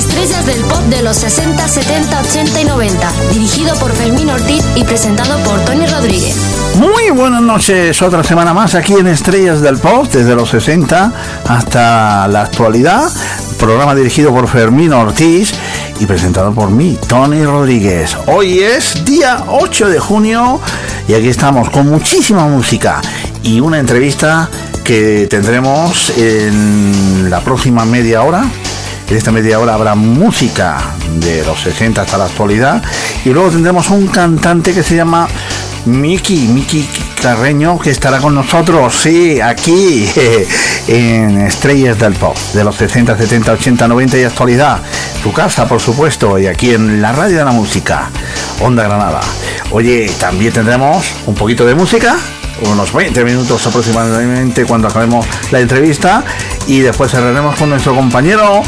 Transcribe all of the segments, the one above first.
Estrellas del pop de los 60, 70, 80 y 90. Dirigido por Fermín Ortiz y presentado por Tony Rodríguez. Muy buenas noches, otra semana más aquí en Estrellas del Pop, desde los 60 hasta la actualidad. Programa dirigido por Fermín Ortiz y presentado por mí, Tony Rodríguez. Hoy es día 8 de junio y aquí estamos con muchísima música y una entrevista que tendremos en la próxima media hora. En esta media hora habrá música de los 60 hasta la actualidad y luego tendremos un cantante que se llama Miki, Miki Carreño, que estará con nosotros, sí, aquí en Estrellas del Pop, de los 60, 70, 80, 90 y actualidad. Tu casa, por supuesto, y aquí en la radio de la música, Onda Granada. Oye, también tendremos un poquito de música, unos 20 minutos aproximadamente cuando acabemos la entrevista, y después cerraremos con nuestro compañero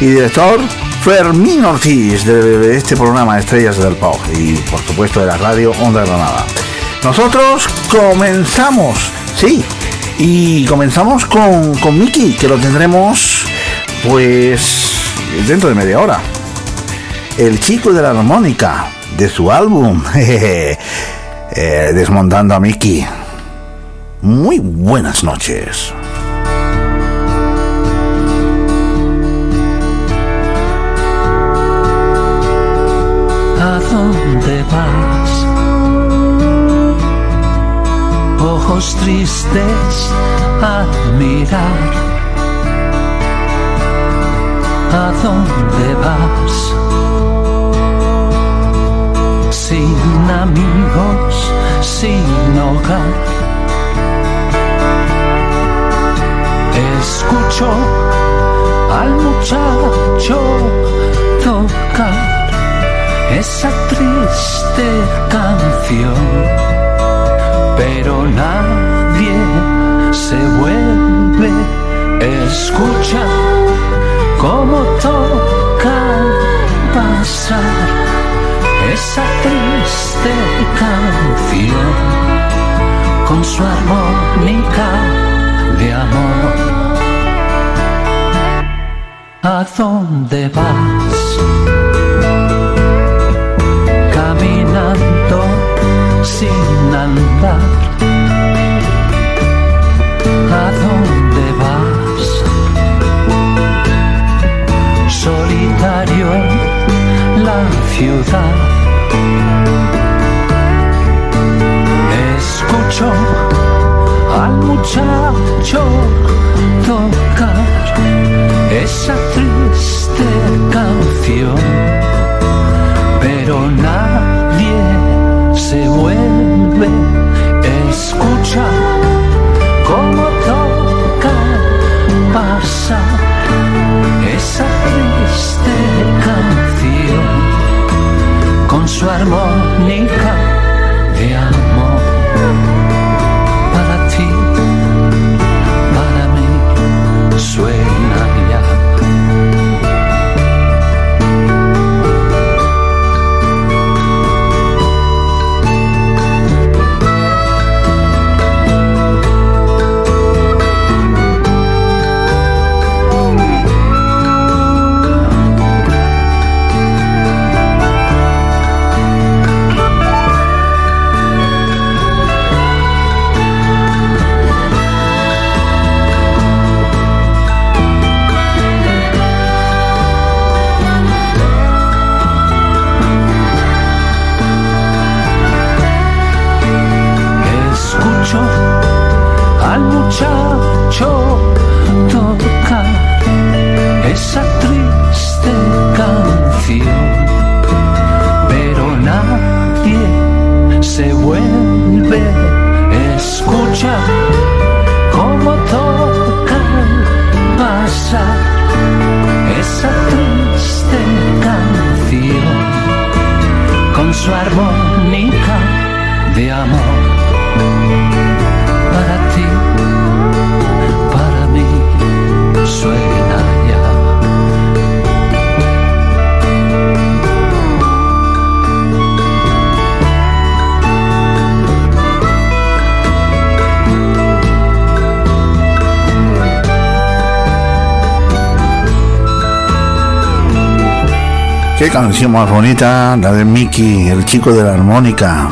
y director Fermín Ortiz de este programa Estrellas del Pop y por supuesto de la radio Onda Granada. Nosotros comenzamos, sí, y comenzamos con, con Miki, que lo tendremos pues dentro de media hora. El chico de la armónica, de su álbum, eh, Desmontando a Miki. Muy buenas noches. Dónde vas? Ojos tristes a mirar. ¿A dónde vas? Sin amigos, sin hogar. Escucho al muchacho esa triste canción, pero nadie se vuelve, escucha cómo toca pasar esa triste canción con su armónica de amor. ¿A dónde vas? Sin andar. ¿A dónde vas? Solitario la ciudad. Escucho al muchacho tocar esa triste canción su armónica canción más bonita, la de Mickey, el chico de la armónica.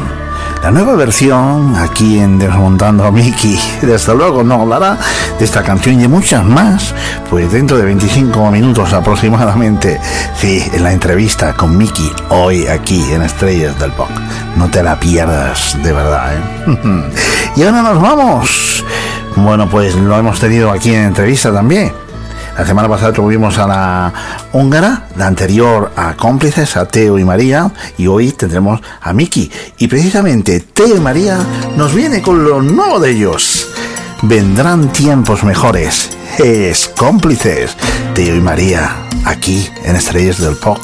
La nueva versión aquí en Desmontando a Mickey. Desde luego nos hablará de esta canción y de muchas más, pues dentro de 25 minutos aproximadamente, sí, en la entrevista con Mickey, hoy aquí en Estrellas del Pop. No te la pierdas, de verdad. ¿eh? y ahora nos vamos. Bueno, pues lo hemos tenido aquí en entrevista también la semana pasada tuvimos a la húngara, la anterior a cómplices, a Teo y María, y hoy tendremos a Miki. Y precisamente Teo y María nos viene con lo nuevo de ellos. Vendrán tiempos mejores. Es cómplices. Teo y María, aquí en Estrellas del Pop.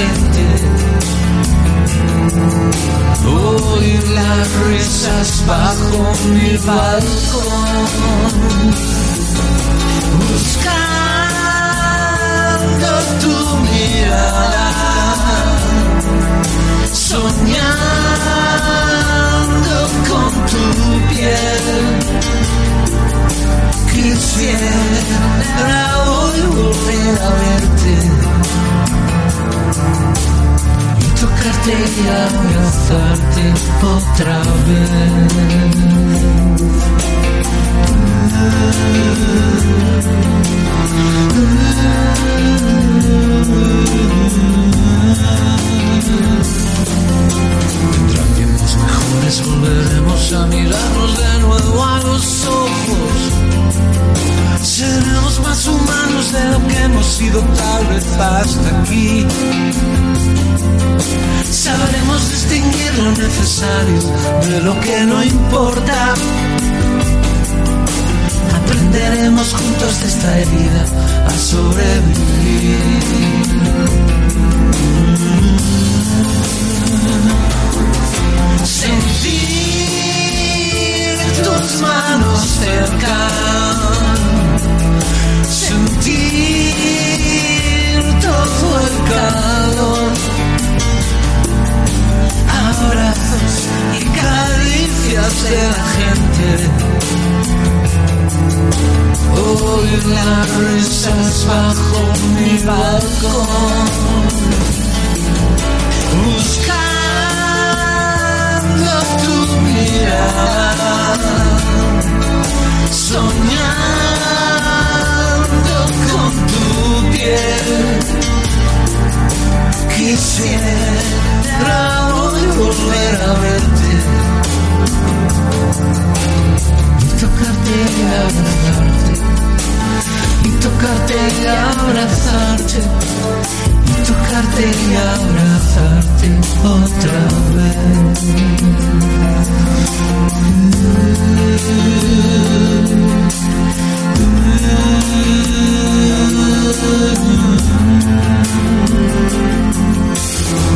pretended. Las risas bajo mi balcón. Buscando tu mirada, soñando con tu piel quisiera hoy volver a verte y tocarte y abrazarte otra vez. tiempos mejores volveremos a mirarnos de nuevo a los ojos Seremos más humanos de lo que hemos sido tal vez hasta aquí. Sabremos distinguir lo necesario de lo que no importa. Aprenderemos juntos de esta herida a sobrevivir. Sí tus manos cercan, sentir todo el calor, abrazos y caricias de la gente. Oír las risas bajo mi balcón. Buscar soñando con tu piel quisiera hoy volver a verte y tocarte y abrazarte. Y tocarte y abrazarte tocarte y abrazarte otra vez.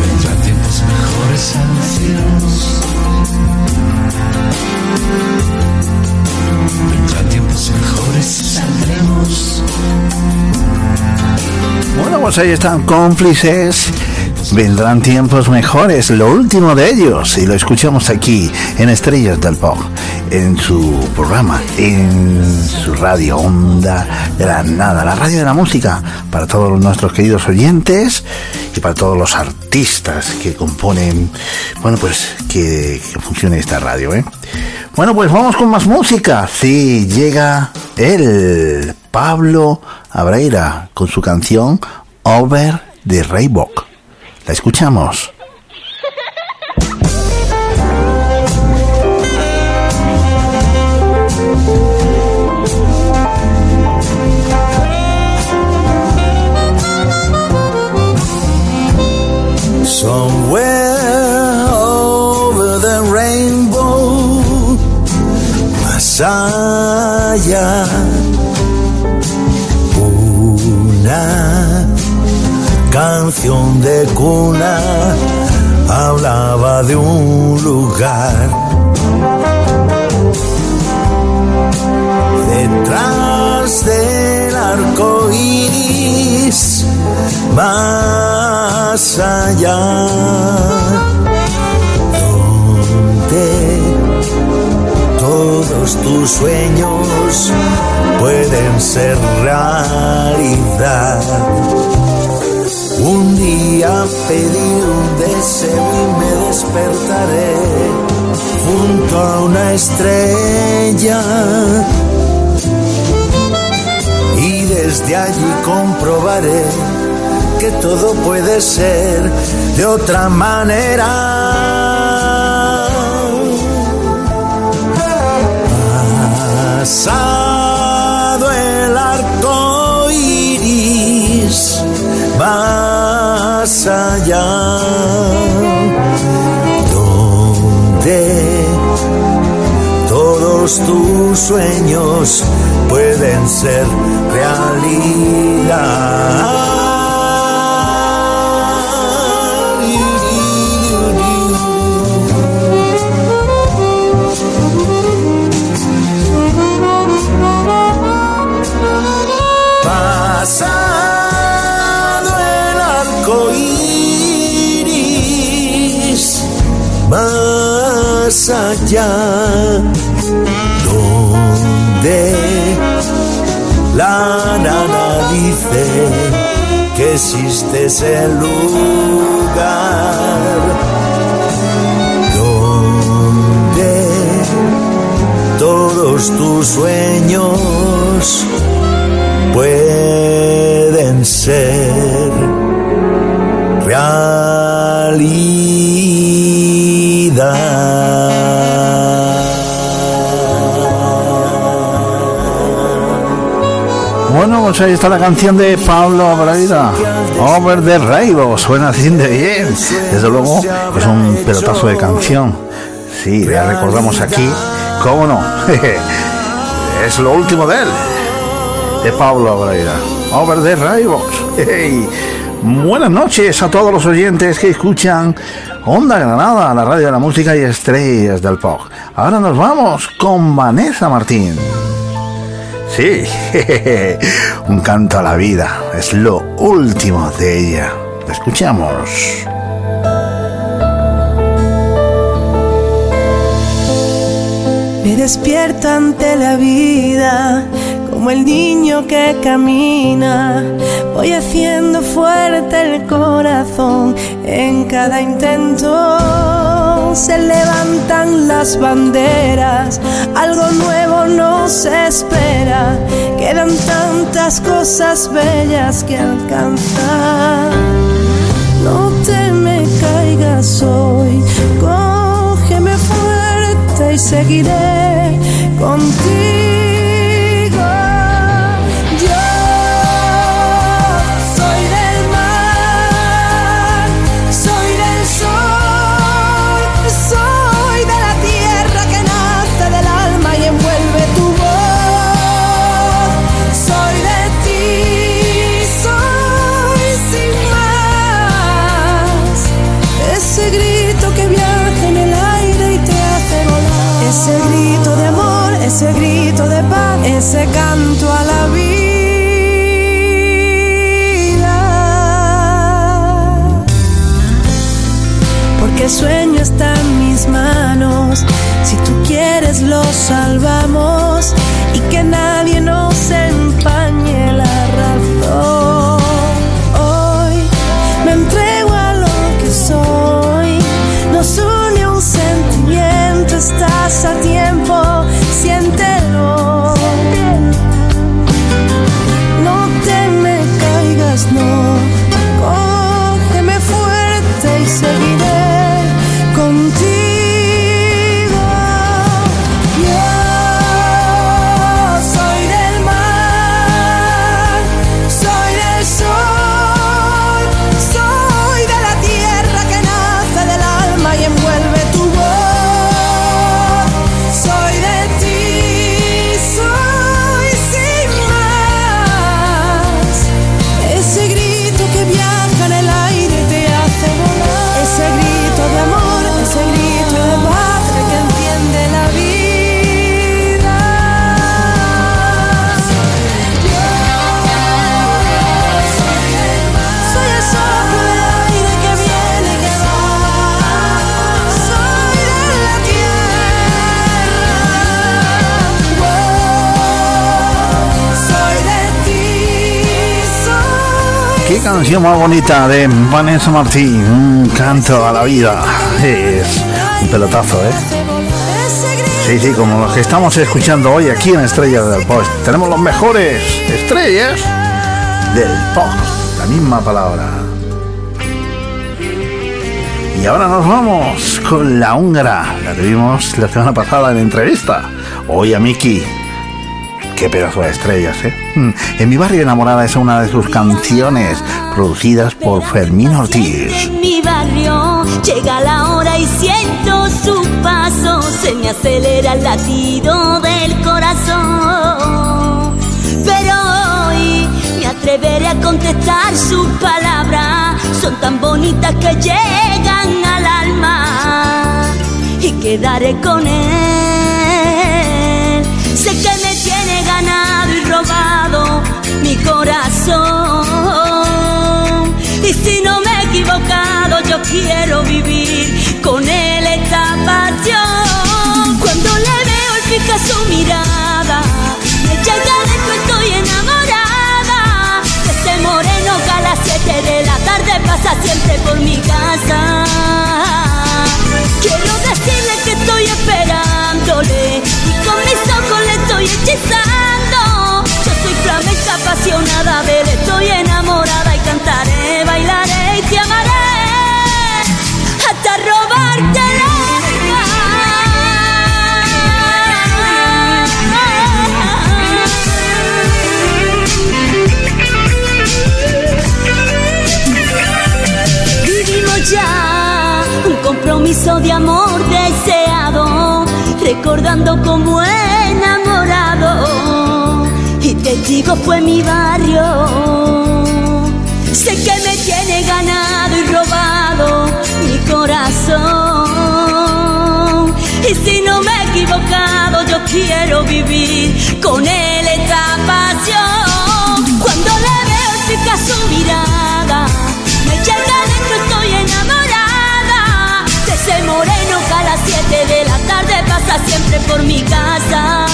Vendrán tiempos mejores ancianos. Vendrán tiempos mejores, saldremos. Bueno, pues ahí están cómplices. Vendrán tiempos mejores, lo último de ellos, y lo escuchamos aquí en Estrellas del Pop, en su programa, en su radio Onda Granada, la nada, la radio de la música, para todos nuestros queridos oyentes y para todos los artistas que componen, bueno, pues que funcione esta radio. ¿eh? Bueno, pues vamos con más música. Sí, llega el Pablo Abreira con su canción Over the Reebok. La escuchamos. Una canción de cuna hablaba de un lugar. Detrás del arco iris, más allá, todos tus sueños pueden ser realidad. Un día pedí un deseo y me despertaré junto a una estrella. Y desde allí comprobaré que todo puede ser de otra manera. Pasado el arco iris más allá, donde todos tus sueños pueden ser Pasado más allá, donde la nana dice que existe ese lugar, donde todos tus sueños pueden ser realidad. Bueno, pues ahí está la canción de Pablo Abreira. Over the Rainbow. Suena así de bien. Desde luego es un pelotazo de canción. Sí, la recordamos aquí. ¿Cómo no? es lo último de él. De Pablo Abreira. Over the Rainbow. Hey. Buenas noches a todos los oyentes que escuchan Onda Granada, la radio de la música y estrellas del pop. Ahora nos vamos con Vanessa Martín. Sí, un canto a la vida. Es lo último de ella. La escuchamos. Me despierto ante la vida como el niño que camina. Voy haciendo fuerte el corazón en cada intento. Se levantan las banderas, algo nuevo nos espera. Quedan tantas cosas bellas que alcanzar. No te me caigas hoy, cógeme fuerte y seguiré contigo. Paz, ese canto a canción más bonita de Vanessa Martín, canto a la vida. Es un pelotazo, ¿eh? Sí, sí, como los que estamos escuchando hoy aquí en Estrellas del Post. Tenemos los mejores estrellas del Post, la misma palabra. Y ahora nos vamos con la húngara. La tuvimos la semana pasada en entrevista. Hoy a Miki. Qué pedazo de estrellas, ¿eh? Mm, En mi barrio enamorada es una de sus canciones producidas por Fermín Ortiz. En mi barrio llega la hora y siento su paso, se me acelera el latido del corazón. Pero hoy me atreveré a contestar sus palabras, son tan bonitas que llegan al alma y quedaré con él. Sé que me tiene ganado y robado mi corazón. Quiero vivir con él esta pasión. Cuando le veo el fija su mirada, me llega dentro, estoy enamorada. Ese moreno que a las 7 de la tarde pasa siempre por mi casa. Quiero decirle que estoy esperándole y con mis ojos le estoy hechizando. Yo soy flamenca apasionada de él, estoy enamorada y cantaré, bailaré y te amaré compromiso de amor deseado, recordando como enamorado. Y testigo fue mi barrio. Quiero vivir con él esta pasión. Cuando le veo fija su mirada, me llega dentro, estoy enamorada de moreno que a las 7 de la tarde pasa siempre por mi casa.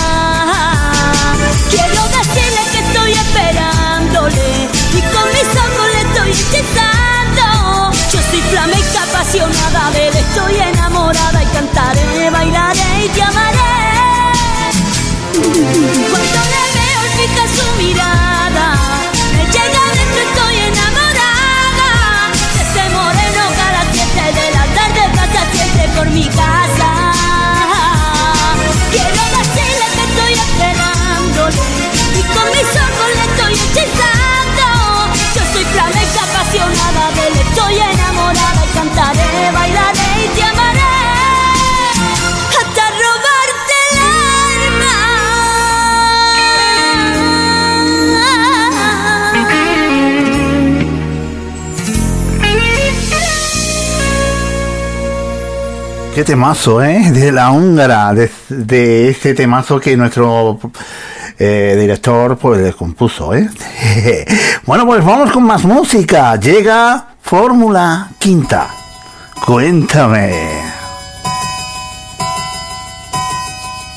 Quiero decirle que estoy esperándole y con mis ojos le estoy hechizando. Yo soy flamenca apasionada de estoy enamorada y cantaré, bailaré y te amaré. Cuando le veo fija su mirada, me llega dentro, estoy enamorada ese moreno que a las 7 de la tarde pasa siempre por mi casa. Quiero decirle que estoy esperándole y con mis ojos le estoy hechizando. Yo soy flamenca apasionada de él, estoy enamorada y cantaré, bailaré Qué temazo, ¿eh? De la húngara, de, este temazo que nuestro eh, director pues le compuso, ¿eh? bueno, pues vamos con más música. Llega Fórmula Quinta. Cuéntame.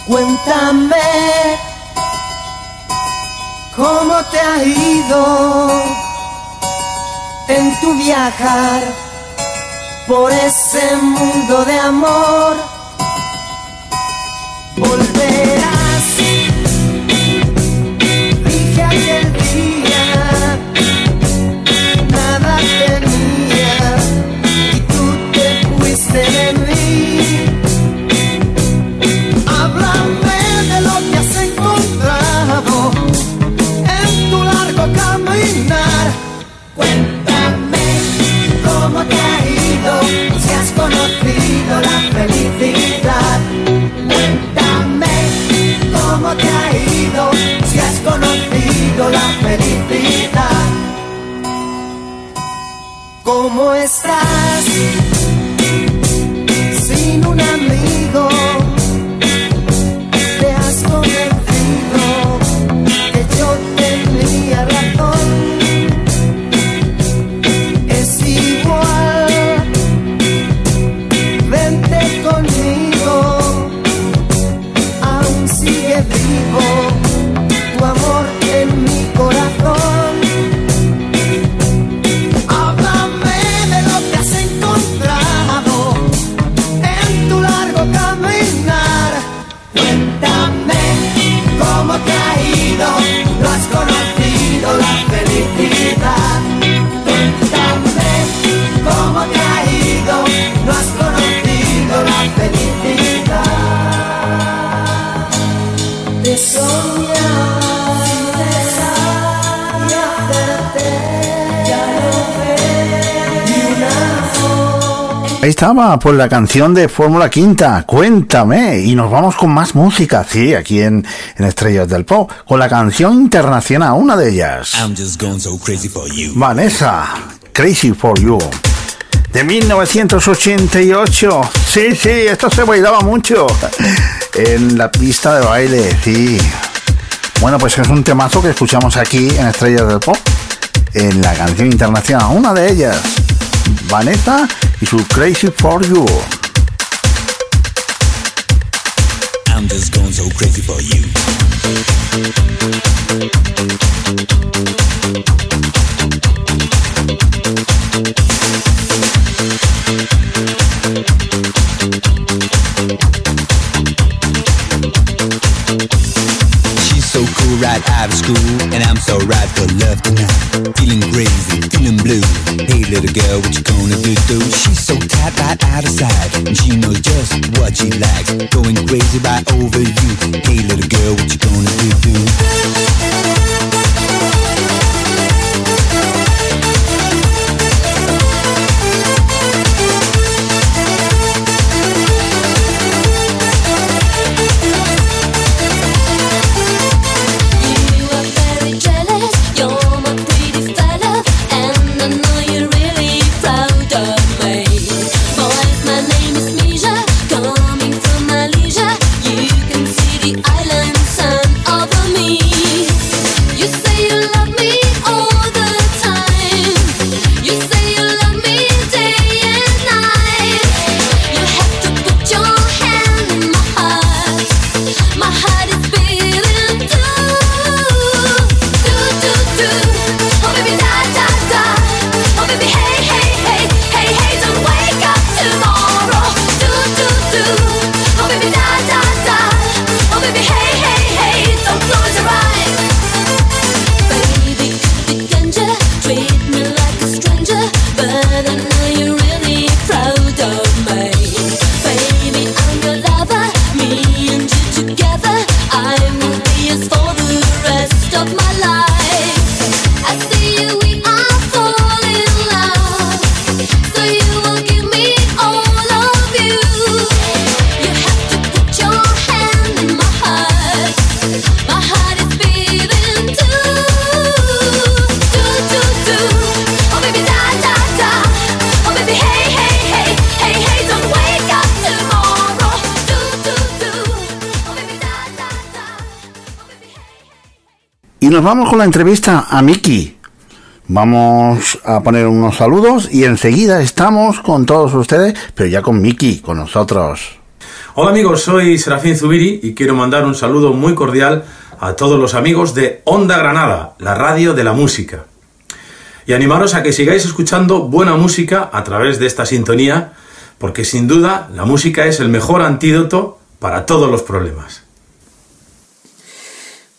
Cuéntame cómo te ha ido en tu viajar por ese mundo de amor. Volverás, dije aquel día, nada tenía y tú te fuiste de mí. Háblame de lo que has encontrado en tu largo caminar. ¿Cómo estás? Ahí estaba, pues la canción de Fórmula Quinta, Cuéntame. Y nos vamos con más música, sí, aquí en, en Estrellas del Pop, con la canción internacional, una de ellas. I'm just going so crazy for you. Vanessa, Crazy for You. De 1988. Sí, sí, esto se bailaba mucho. En la pista de baile, sí. Bueno, pues es un temazo que escuchamos aquí en Estrellas del Pop. En la canción internacional, una de ellas. Vanessa y su Crazy for You. I'm just going so crazy for you. Right out of school, and I'm so right for love tonight. Feeling crazy, feeling blue. Hey little girl, what you gonna do? do? She's so tight right out of sight, and she knows just what she likes. Going crazy right over you. Hey little girl, what you gonna do? do? Nos vamos con la entrevista a Miki. Vamos a poner unos saludos y enseguida estamos con todos ustedes, pero ya con Miki, con nosotros. Hola amigos, soy Serafín Zubiri y quiero mandar un saludo muy cordial a todos los amigos de Onda Granada, la radio de la música. Y animaros a que sigáis escuchando buena música a través de esta sintonía, porque sin duda la música es el mejor antídoto para todos los problemas.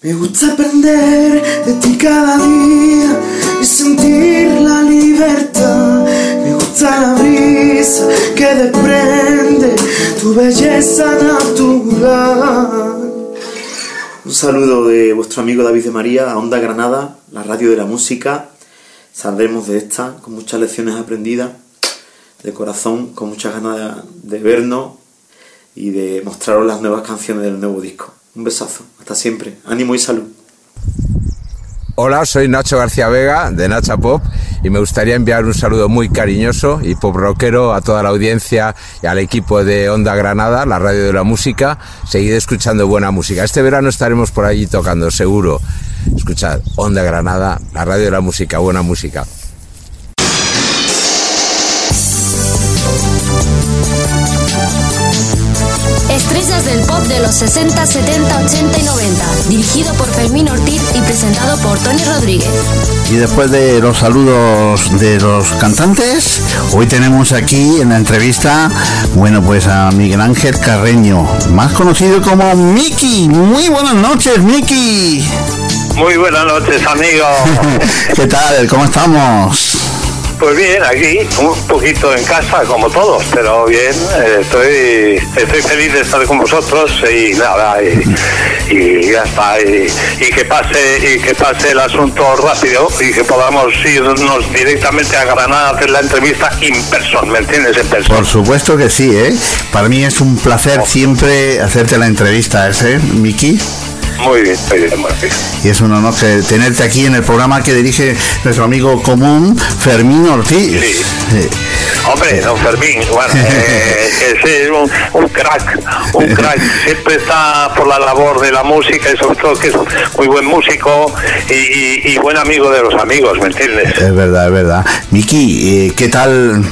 Me gusta aprender de ti cada día y sentir la libertad. Me gusta la brisa que desprende tu belleza natural. Un saludo de vuestro amigo David de María a Onda Granada, la radio de la música. Saldremos de esta con muchas lecciones aprendidas, de corazón, con muchas ganas de, vernos y de mostraros las nuevas canciones del nuevo disco. Un besazo, hasta siempre, ánimo y salud. Hola, soy Nacho García Vega de Nacha Pop y me gustaría enviar un saludo muy cariñoso y pop rockero a toda la audiencia y al equipo de Onda Granada, la radio de la música. Seguid escuchando buena música. Este verano estaremos por allí tocando, seguro. Escuchad Onda Granada, la radio de la música, buena música. Los 60, 70, 80 y 90. Dirigido por Fermín Ortiz y presentado por Tony Rodríguez. Y después de los saludos de los cantantes, hoy tenemos aquí en la entrevista, bueno, pues a Miguel Ángel Carreño, más conocido como Miki. Muy buenas noches, Miki. Muy buenas noches, amigo. ¿Qué tal? ¿Cómo estamos? Pues bien, aquí, un poquito en casa, como todos, pero bien, eh, estoy, estoy feliz de estar con vosotros y nada, y, y ya está, y, y que pase y que pase el asunto rápido y que podamos irnos directamente a Granada a hacer la entrevista in person, ¿me entiendes? En persona. Por supuesto que sí, ¿eh? Para mí es un placer siempre hacerte la entrevista, ¿eh, Miki? Muy bien, muy bien, bien. Y es un honor tenerte aquí en el programa que dirige nuestro amigo común Fermín Ortiz. Sí. Hombre, don Fermín, bueno, eh, ese es un, un crack, un crack. Siempre está por la labor de la música y sobre todo que es muy buen músico y, y- y buen amigo de los amigos, ¿me entiendes? Es verdad, es verdad. Miki, eh, ¿qué tal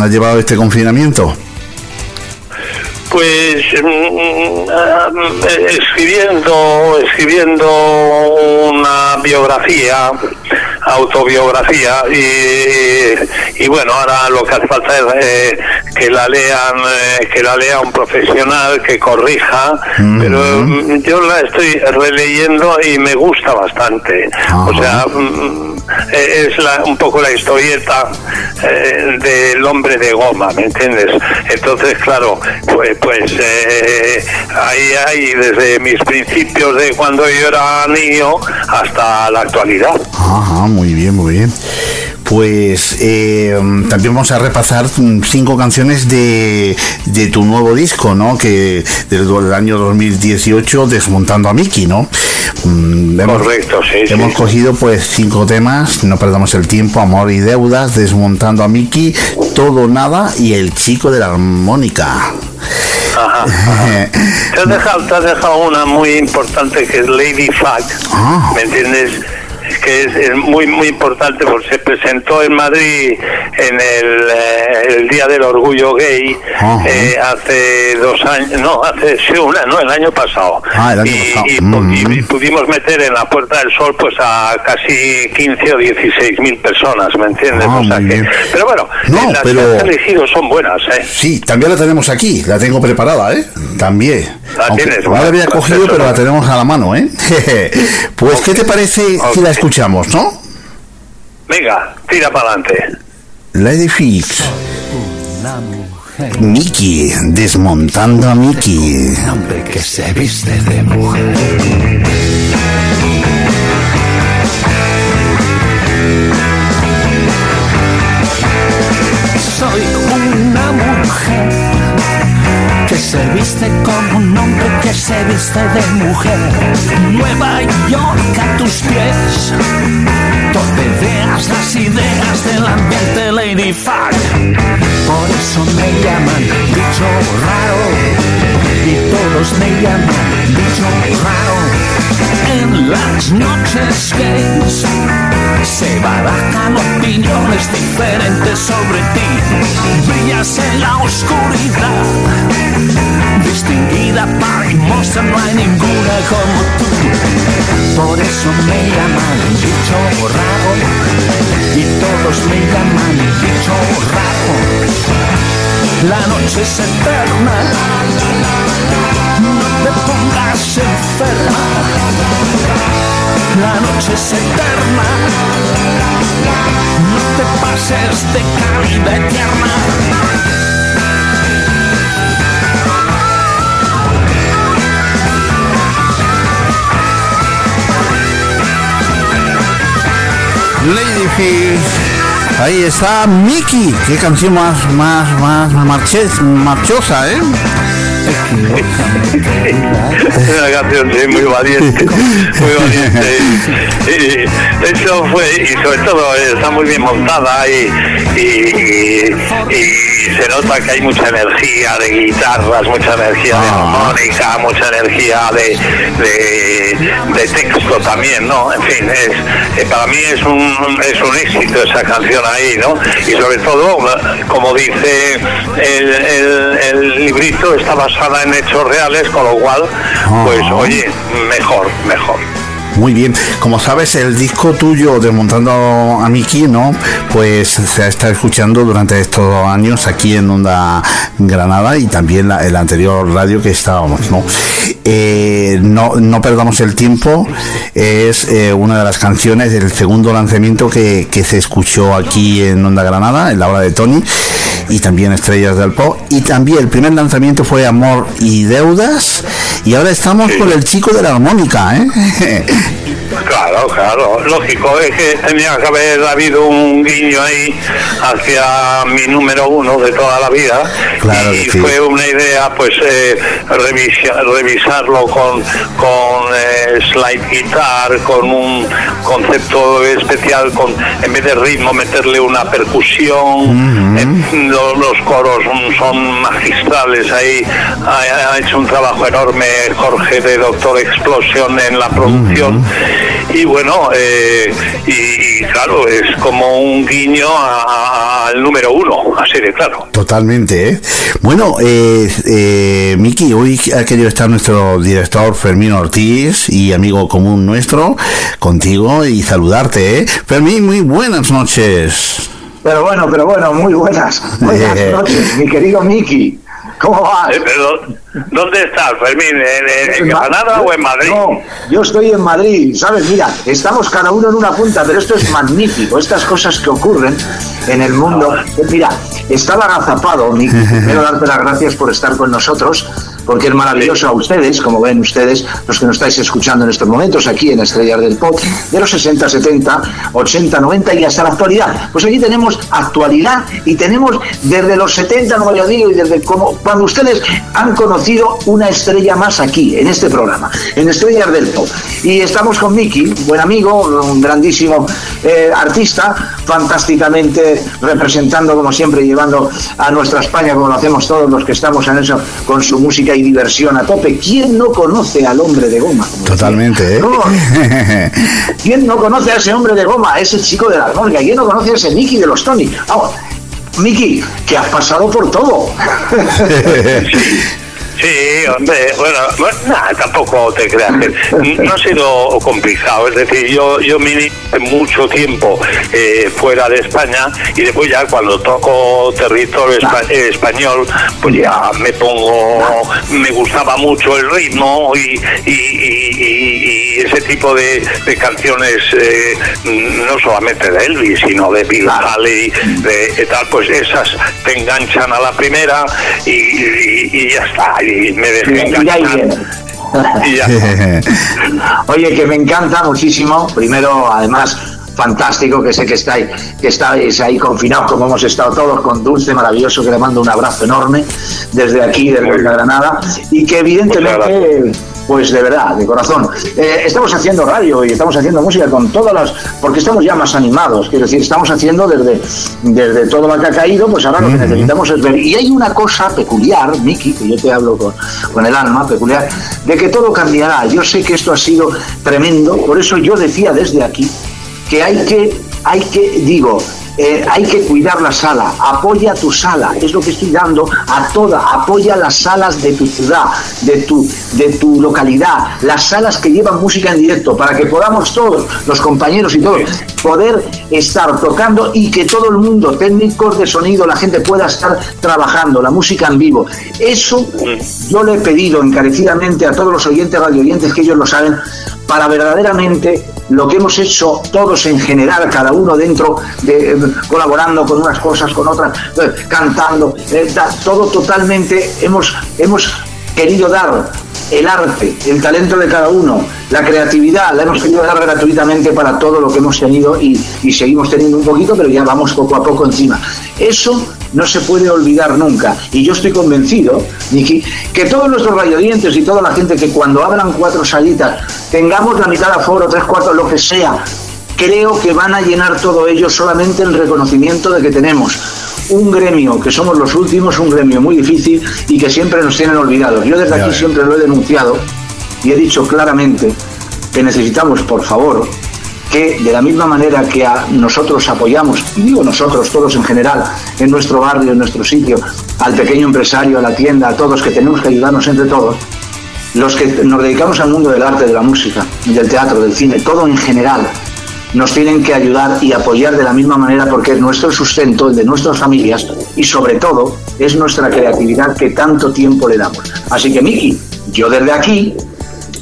has llevado este confinamiento? Pues mm, ah, escribiendo, escribiendo una biografía, autobiografía y, y bueno, ahora lo que hace falta es eh, que la lean, eh, que la lea un profesional, que corrija, pero mm, yo la estoy releyendo y me gusta bastante. O sea, mm, eh, es la- un poco la historieta eh, del hombre de goma, ¿me entiendes? Entonces, claro, pues, pues eh, ahí hay desde mis principios de cuando yo era niño hasta la actualidad. Ajá, muy bien, muy bien. Pues eh, también vamos a repasar cinco canciones de, de tu nuevo disco, ¿no? Que del, del año 2018, Desmontando a Miki, ¿no? Mm, hemos- Correcto, sí, sí. Hemos cogido pues cinco temas, no perdamos el tiempo, Amor y Deudas, Desmontando a Miki, Todo Nada y El Chico de la Armónica. Ajá, ajá. Te has dejado, te has dejado una muy importante que es Lady Fuck, Ah. ¿me entiendes? Que es, es muy muy importante porque se presentó en Madrid en el, eh, el Día del Orgullo Gay eh, hace dos años, no, hace sí, una, no, el año pasado. Ah, el año y, pasado. y Mm. y pudimos meter en la Puerta del Sol pues a casi 15 o 16 mil personas, ¿me entiendes? Ah, O sea muy que- pero bueno, No, las pero- que elegido son buenas, ¿eh? Sí, también la tenemos aquí, la tengo preparada, ¿eh? También. La Aunque tienes, no la había cogido, pero la tenemos a la mano, ¿eh? pues, ¿qué te parece si la escuchamos, no? Venga, tira para adelante. Lady Fix. Mickey, desmontando a Mickey. hombre que se viste de mujer. Se viste como un hombre que se viste de mujer. Nueva York a tus pies. Torpedeas las ideas del ambiente Lady Fuck. Por eso me llaman bicho raro. Y todos me llaman bicho raro. En las noches gays Se barajan opiniones diferentes sobre ti. Brillas en la oscuridad. Distinguida, parimosa, no hay ninguna como tú. Por eso me llaman el bicho raro. Y todos me llaman el bicho raro. La noche es eterna. Te pongas enferma. La noche es eterna. No te pases de calidad eterna. Ladyfish. Ahí está Mickey. Qué canción más, más, más marches- marchosa, ¿eh? Una canción sí, muy valiente, muy valiente. Y, y eso fue, y sobre todo eh, está muy bien montada y, y, y se nota que hay mucha energía de guitarras, mucha energía de armónica, mucha energía de, de, de texto también, ¿no? En fin, es, eh, para mí es un, es un éxito esa canción ahí, ¿no? Y sobre todo, como dice el, el, el librito, está basada en hechos reales, con lo cual, pues oye, mejor, mejor. Muy bien, como sabes, el disco tuyo Desmontando a Miki, ¿no? Pues se ha estado escuchando durante estos años aquí en Onda Granada y también la- el anterior radio que estábamos, ¿no? Eh, no, no perdamos el tiempo, es eh, una de las canciones del segundo lanzamiento que, que se escuchó aquí en Onda Granada, en la hora de Tony, y también Estrellas del Pop, y también el primer lanzamiento fue Amor y Deudas, y ahora estamos con el chico de la armónica, ¿eh? Claro, claro, lógico, es que tenía que haber habido un guiño ahí hacia mi número uno de toda la vida. Claro y sí. fue una idea pues eh, revisia- revisarlo con, con eh, slide guitar, con un concepto especial, con en vez de ritmo meterle una percusión, Eh, lo- los coros son, magistrales ahí, ha, ha hecho un trabajo enorme Jorge de Doctor Explosion en la producción y bueno, eh, y, y claro, es como un guiño a- a- al número uno, así de claro. Totalmente, ¿eh? Bueno, eh, eh, Miki, hoy ha querido estar nuestro director Fermín Ortiz y amigo común nuestro contigo y saludarte, ¿eh? Fermín, muy buenas noches. Pero bueno, pero bueno, muy buenas. Buenas noches, mi querido Miki. ¿Cómo vas? Eh, pero, ¿Dónde estás, Fermín? ¿En, en- en Ma- Granada o en Madrid? No, yo estoy en Madrid, ¿sabes? Mira, estamos cada uno en una punta, pero esto es magnífico. Estas cosas que ocurren en el mundo. Eh, Mira, estaba agazapado, Miki. Quiero darte las gracias por estar con nosotros, porque es maravilloso a ustedes, como ven ustedes, los que nos estáis escuchando en estos momentos aquí en Estrellas del Pop, de los 60, 70, 80, 90 y hasta la actualidad. Pues aquí tenemos actualidad y tenemos desde los 70, como yo digo, y desde como cuando ustedes han conocido una estrella más aquí, en este programa, en Estrellas del Pop. Y estamos con Miki, buen amigo, un grandísimo eh, artista, fantásticamente representando, como siempre, llevando a nuestra España, como lo hacemos todos los que estamos en eso, con su música y diversión a tope. ¿Quién no conoce al hombre de goma? Totalmente, ¿eh? ¿Quién no conoce a ese hombre de goma, a ese chico de la armónica? ¿Quién no conoce a ese Miki de los Tony? Vamos, Miki, que has pasado por todo. Sí, hombre, bueno, nada, tampoco te creas no ha sido complicado, es decir, yo yo me inicié mucho tiempo eh, fuera de España y después ya cuando toco territorio espa- español, pues ya me pongo, me gustaba mucho el ritmo y- y- y- y ese tipo de, de canciones, eh, no solamente de Elvis, sino de Bill Haley, de, de tal, pues esas te enganchan a la primera y, y- y ya está, y me dejé enganchar. Oye, que me encanta muchísimo. Primero, además, fantástico que sé que estáis, que estáis ahí confinados como hemos estado todos con Dulce, maravilloso, que le mando un abrazo enorme desde aquí, desde Granada, y que evidentemente, pues de verdad, de corazón, eh, estamos haciendo radio y estamos haciendo música con todas las, porque estamos ya más animados, quiero decir, estamos haciendo desde, desde todo lo que ha caído, pues ahora lo que necesitamos es ver. Y hay una cosa peculiar, Miki, que yo te hablo con, con el alma, peculiar, de que todo cambiará. Yo sé que esto ha sido tremendo, por eso yo decía desde aquí que hay que, hay que, digo, eh, hay que cuidar la sala, apoya tu sala, es lo que estoy dando a toda, apoya las salas de tu ciudad, de tu, de tu localidad, las salas que llevan música en directo, para que podamos todos, los compañeros y todos, poder estar tocando y que todo el mundo, técnicos de sonido, la gente pueda estar trabajando, la música en vivo. Eso yo le he pedido encarecidamente a todos los oyentes, radioyentes, que ellos lo saben, para verdaderamente lo que hemos hecho todos en general, cada uno dentro, de, eh, colaborando con unas cosas, con otras, eh, cantando, eh, todo totalmente hemos, hemos querido dar el arte, el talento de cada uno, la creatividad, la hemos querido dar gratuitamente para todo lo que hemos tenido y, seguimos teniendo un poquito, pero ya vamos poco a poco encima. Eso no se puede olvidar nunca. Y yo estoy convencido, Niki, que todos nuestros radiodientes y toda la gente que cuando abran cuatro salitas tengamos la mitad de aforo, tres cuartos, lo que sea, creo que van a llenar todo ello solamente el reconocimiento de que tenemos un gremio, que somos los últimos, un gremio muy difícil y que siempre nos tienen olvidados. Yo desde Ya aquí siempre lo he denunciado y he dicho claramente que necesitamos, por favor, que de la misma manera que a nosotros apoyamos, y digo nosotros, todos en general, en nuestro barrio, en nuestro sitio, al pequeño empresario, a la tienda, a todos, que tenemos que ayudarnos entre todos, los que nos dedicamos al mundo del arte, de la música, del teatro, del cine, todo en general, nos tienen que ayudar y apoyar de la misma manera porque es nuestro sustento, el de nuestras familias y sobre todo es nuestra creatividad que tanto tiempo le damos. Así que Miki, yo desde aquí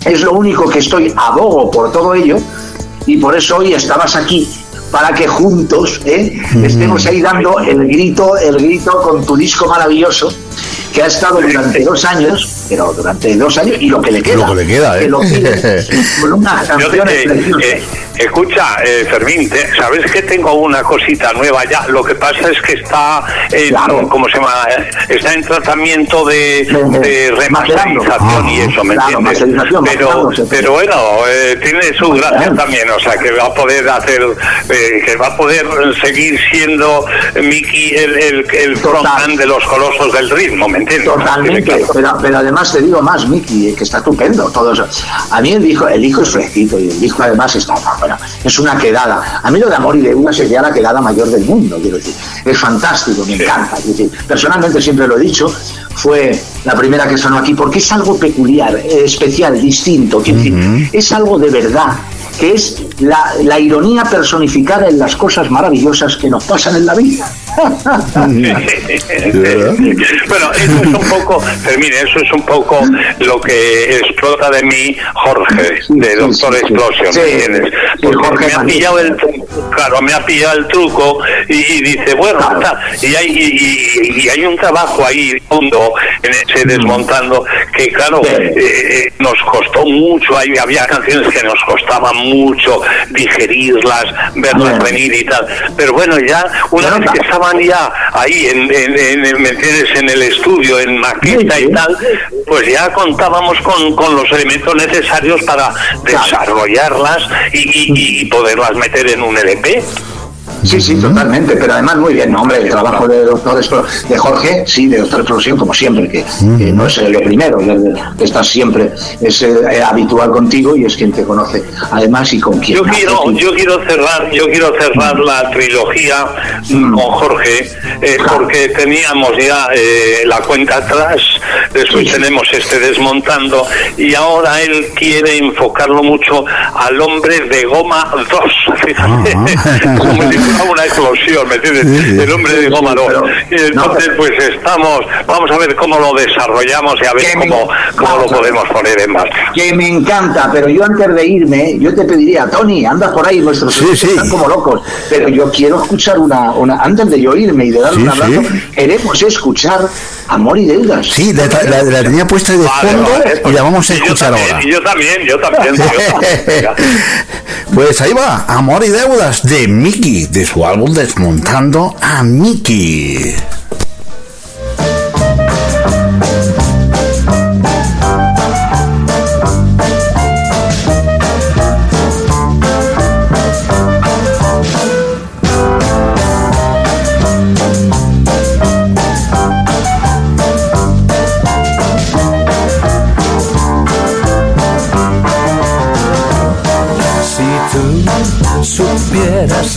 es lo único que estoy abogo por todo ello y por eso hoy estabas aquí para que juntos ¿eh? estemos ahí dando el grito, el grito con tu disco maravilloso que ha estado durante dos años, pero durante dos años y lo que le queda. Lo que le queda, ¿eh? que lo que- con unas Yo, canciones eh, eh, escucha, eh, Fermín, te- ¿sabes que tengo una cosita nueva ya? Lo que pasa es que está, en, Claro. ¿cómo se llama? Eh, Está en tratamiento de, de remasterización y eso, ¿me Claro, entiendes? masterización, Pero, pero bueno, eh, tiene su gracia también, o sea, que va a poder hacer, eh, que va a poder seguir siendo Mickey el, el, el frontman de los colosos del ritmo, ¿me Totalmente, pero, pero además te digo más, Miki, eh, que está estupendo todo eso. A mí el hijo, el hijo es fresquito y el hijo además está, bueno, es una quedada. A mí lo de amor y deuda sería la quedada mayor del mundo, quiero decir. Es fantástico, me encanta. quiero decir, personalmente siempre lo he dicho, fue la primera que sonó aquí porque es algo peculiar, especial, distinto, quiero decir, es algo de verdad que es la, la ironía personificada en las cosas maravillosas que nos pasan en la vida. Bueno, eso es un poco, Fermín, eso es un poco lo que explota de mí Jorge, de Doctor Explosion, Sí, Porque Jorge me ha pillado el, claro, me ha pillado el truco y, y dice, bueno, está, y hay, y, y- hay un trabajo ahí fondo en ese desmontando que, claro, eh, eh, nos costó mucho, hay, había canciones que nos costaban mucho digerirlas, verlas venir y tal, pero bueno, ya una vez que estaban ya ahí, en, en, en- en el estudio, en maqueta y tal, pues ya contábamos con, con los elementos necesarios para desarrollarlas y, y- y poderlas meter en un E LP. Sí, sí, totalmente, pero además muy bien, ¿no? hombre, el trabajo de doctor de Jorge, sí, de doctor Explosión, como siempre, que, que no es eh, lo primero, que está siempre, es eh, habitual contigo y es quien te conoce, además y con quien Yo quiero, yo quiero cerrar, yo quiero cerrar la trilogía mm, con Jorge, eh, porque teníamos ya eh, la cuenta atrás, después tenemos este desmontando y ahora él quiere enfocarlo mucho al hombre de goma 2, fíjate, si fuera una explosión, ¿me entiendes? El hombre de goma 2. Y entonces pues estamos, vamos a ver cómo lo desarrollamos y a ver cómo, cómo lo podemos poner en marcha. que me encanta, pero yo antes de irme, yo te pediría, Tony, anda por ahí, nuestros oyentes están como locos, pero yo quiero escuchar una, una antes de yo irme y de darle Sí, un abrazo, sí. queremos escuchar Amor y Deudas. Sí, la, la- la tenía puesta de fondo y la vamos a yo escuchar también, ahora. y yo también, yo también. yo también. Pues ahí va, Amor y Deudas de Mickey, de su álbum Desmontando a Mickey.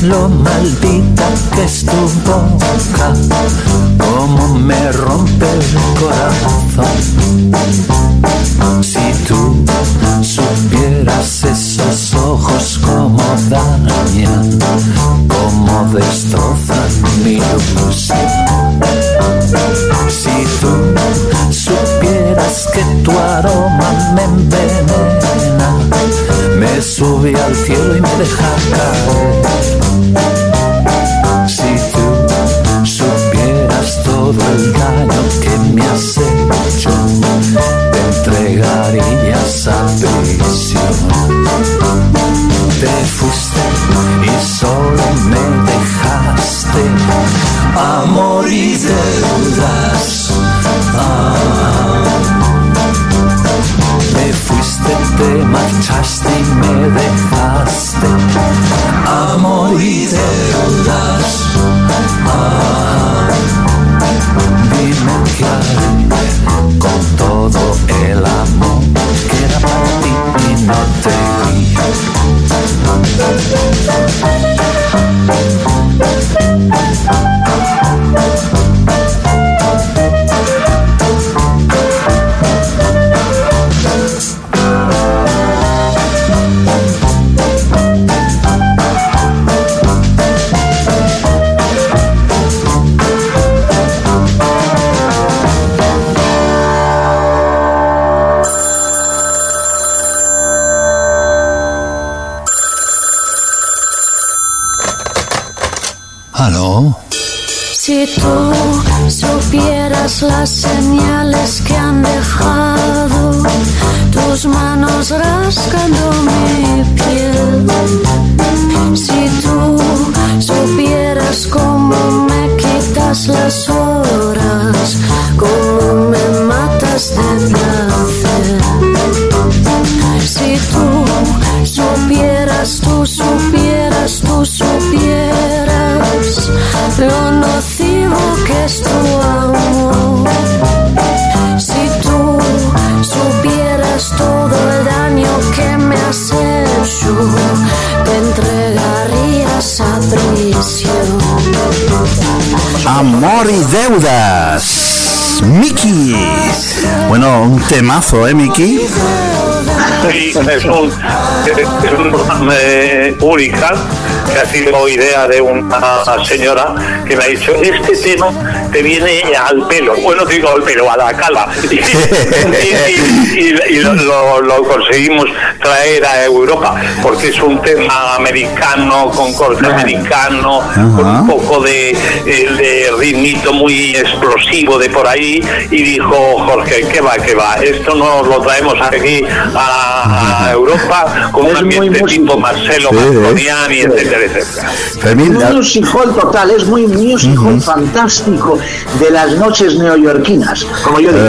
Lo maldita que es tu boca, como me rompe el corazón. Si tú supieras esos ojos como dañan, como destrozan mi ilusión. Si tú que tu aroma me envenena, me sube al cielo y me deja caer. Si tú supieras todo el daño que me has hecho, te entregarías a prisión. Te fuiste y solo me dejaste amor y deudas. Ah. Te marchaste y me dejaste amor y deudas. Ah. Dime qué eh, única que ha sido idea de una señora que me ha dicho este tema te viene al pelo. Bueno digo al pelo a la calva. Y, y- y- y lo, lo- lo conseguimos traer a Europa porque es un tema americano con corte americano con un poco de, eh, de ritmito muy explosivo de por ahí. Y dijo Jorge que va que va esto nos lo traemos aquí a, a Europa con un ambiente tipo Marcelo Sí, etcétera etcétera Fermín, Un music hall total, es muy music hall fantástico de las noches neoyorquinas, como yo digo.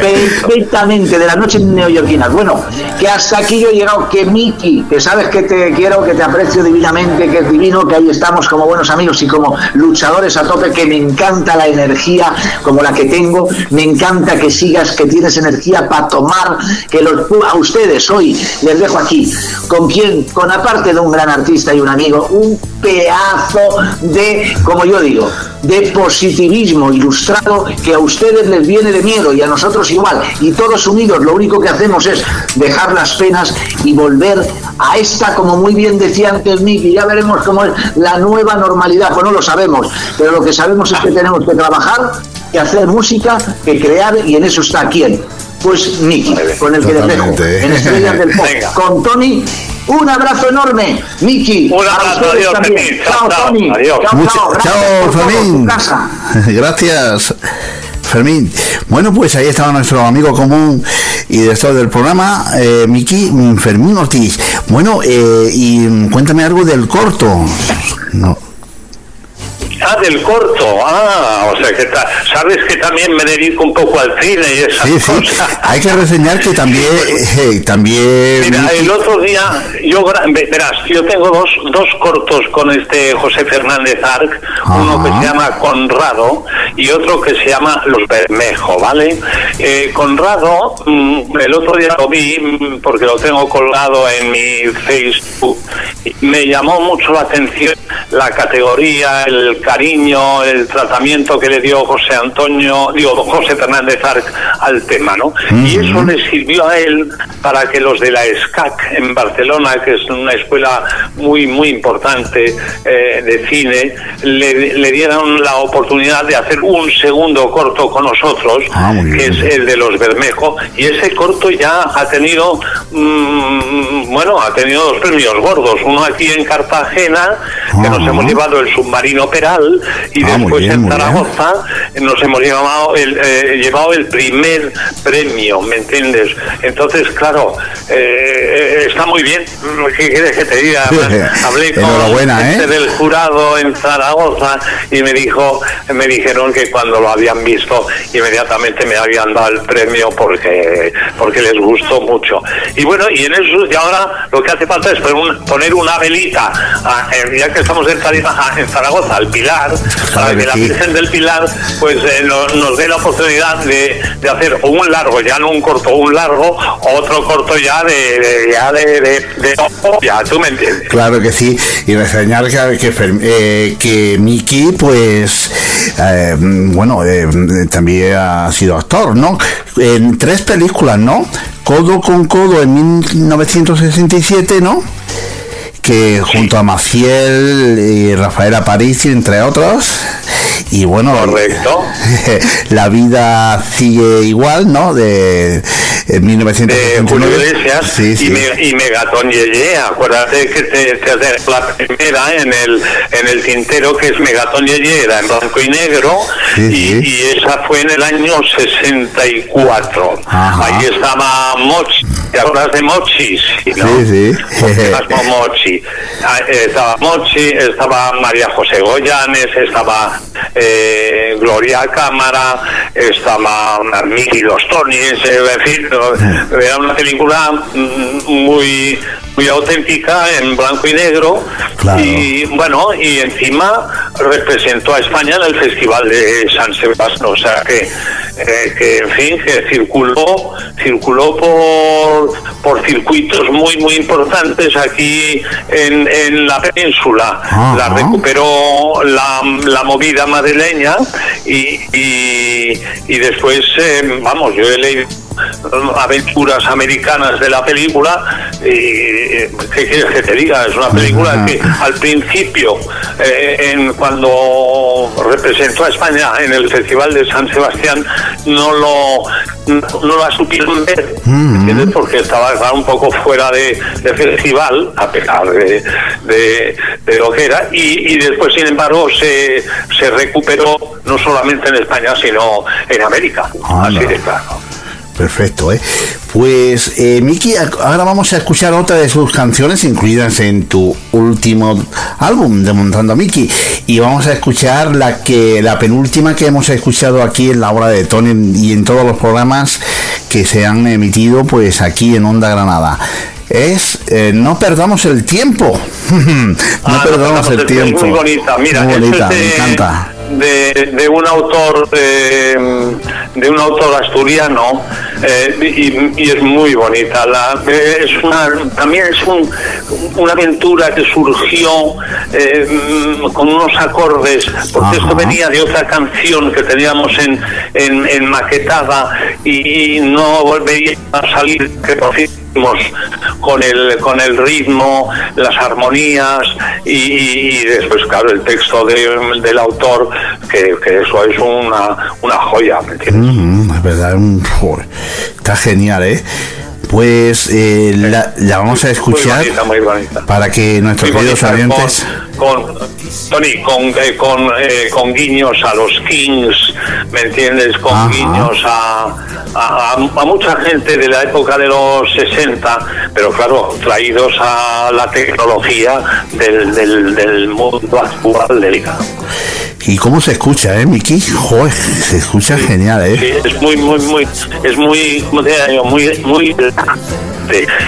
Perfectamente, de las noches neoyorquinas. Bueno, que hasta aquí yo he llegado, que Miki, que sabes que te quiero, que te aprecio divinamente, que es divino, que ahí estamos como buenos amigos y como luchadores a tope, que me encanta la energía como la que tengo, me encanta que sigas, que tienes energía para tomar, que los, a ustedes hoy les dejo aquí, con quien, con aparte de un gran artista y un amigo, un pedazo de, como yo digo, de positivismo ilustrado que a ustedes les viene de miedo y a nosotros igual. Y todos unidos lo único que hacemos es dejar las penas y volver a esta, como muy bien decía antes Miki, ya veremos cómo es la nueva normalidad, pues no lo sabemos, pero lo que sabemos es que tenemos que trabajar, que hacer música, que crear y en eso está quién. Pues Miki, con el que les dejo, en Estrellas del Pop, con Tony. Un abrazo enorme, Miki. Un abrazo, adiós, también. Fermín. Chao, Chao, Tony. adiós. Chao. Gracias chao, Fermín. casa. Gracias. Fermín. Bueno, pues ahí estaba nuestro amigo común y director del programa, eh, Miki mm, Fermín Ortiz. Bueno, eh, y mm, cuéntame algo del corto. No. Ah, del corto. Ah, o sea que ta- sabes que también me dedico un poco al cine y esas Sí, sí. cosas. Hay que reseñar que también, eh, también. Mira, el otro día, yo verás, yo tengo dos, dos cortos con este José Fernández Arc, uno que se llama Conrado y otro que se llama Los Bermejo, ¿vale? Eh, Conrado, mm, el otro día lo vi mm, porque lo tengo colgado en mi Facebook, me llamó mucho la atención la categoría, el cariño, el tratamiento que le dio José Antonio, digo, José Fernández Arc al tema, ¿no? Y eso le sirvió a él para que los de la SCAC en Barcelona, que es una escuela muy, muy importante eh, de cine, le, le dieran la oportunidad de hacer un segundo corto con nosotros, Ah, que es el de los Bermejo, y ese corto ya ha tenido, mm, bueno, ha tenido dos premios gordos, uno aquí en Cartagena, que nos Ajá. hemos llevado el submarino Peral, y Ah, después bien, en. Zaragoza nos hemos llevado el, eh, llevado el primer premio, ¿me entiendes? Entonces, claro, eh, está muy bien, ¿qué quieres que te diga? Además, hablé con este ¿eh? del jurado en Zaragoza y me dijo, me dijeron que cuando lo habían visto inmediatamente me habían dado el premio porque porque les gustó mucho. Y bueno, y en eso y ahora lo que hace falta es poner, un- poner una velita, ah, eh, ya que estamos en, Zaragoza, en Zaragoza, al Pilar, para que la. Virgen del Pilar pues eh, no- nos dé la oportunidad de, de hacer un largo, ya no un corto, un largo, otro corto ya de, de- ya de, ya tú me entiendes. Claro que sí, y reseñar que, que, eh, que Miki, pues, eh, bueno, eh, también ha sido actor, ¿no? En tres películas, ¿no? Codo con Codo en 1967, ¿no? Que junto a Maciel y Rafael Aparici, entre otros. Y bueno, Correcto. la vida sigue igual, ¿no? De, en de 1969. Julio Iglesias Sí, sí. y, me, y Megatón Yeye. Acuérdate que te, te hace la primera en el en el tintero que es Megatón Yeye, era en blanco y negro y esa fue en el año 64. Ajá. Ahí estaba Mochi. ¿Te acuerdas de Mochi? Sí, ¿no? Sí, sí. Erasmo Mochi. Ah, eh, Estaba Mochi, estaba María José Goyanes, estaba eh, Gloria Cámara, estaba Miki Los Tonis, eh, en fin, no, era una película mm, muy muy auténtica en blanco y negro Claro. y bueno y encima representó a España en el Festival de San Sebastián o sea que eh, que en fin que circuló circuló por por circuitos muy muy importantes aquí en, en la península. La recuperó la, la movida madrileña y, y, y después eh, vamos yo he leído aventuras americanas de la película y eh, ¿qué quieres que te diga? es una película Ajá. que al principio eh, en cuando representó a España en el Festival de San Sebastián no lo no la supieron ver porque estaba un poco fuera de, de festival a pesar de, de- de lo que era y, y después sin embargo se, se recuperó no solamente en España sino en América. Así de claro Perfecto, ¿eh? Pues, eh, Miki, ahora vamos a escuchar otra de sus canciones incluidas en tu último álbum de Montando a Miki. Y vamos a escuchar la que la penúltima que hemos escuchado aquí en la obra de Tony y en todos los programas que se han emitido pues aquí en Onda Granada. Es eh, No perdamos el tiempo. no Ah, perdamos el tiempo. muy bonita, mira, Muy esto es bonita, de, me encanta. De, de un autor de, de un autor asturiano eh, y, y es muy bonita. La, eh, es una, también es un, una aventura que surgió eh, mm, con unos acordes, porque Ajá. esto venía de otra canción que teníamos en, en, en maquetada y no volvería a salir que por fin con el con el ritmo las armonías y, y- y después claro el texto de- del autor que, que eso es una, una joya ¿me entiendes? Mm, es verdad, un- joder, está genial, ¿eh? Pues eh, la, la vamos a escuchar muy bonita muy bonita para que nuestros queridos oyentes... con, con- Tony con eh, con, eh, con guiños a los Kings me entiendes con Ajá. guiños a, a, mucha gente de la época de los 60 pero claro traídos a la tecnología del, del, del mundo actual delicado ¿Y cómo se escucha, eh, Miki? Joder, se escucha genial, eh. Sí, es muy, muy, muy, es muy, ¿cómo te digo? Muy, muy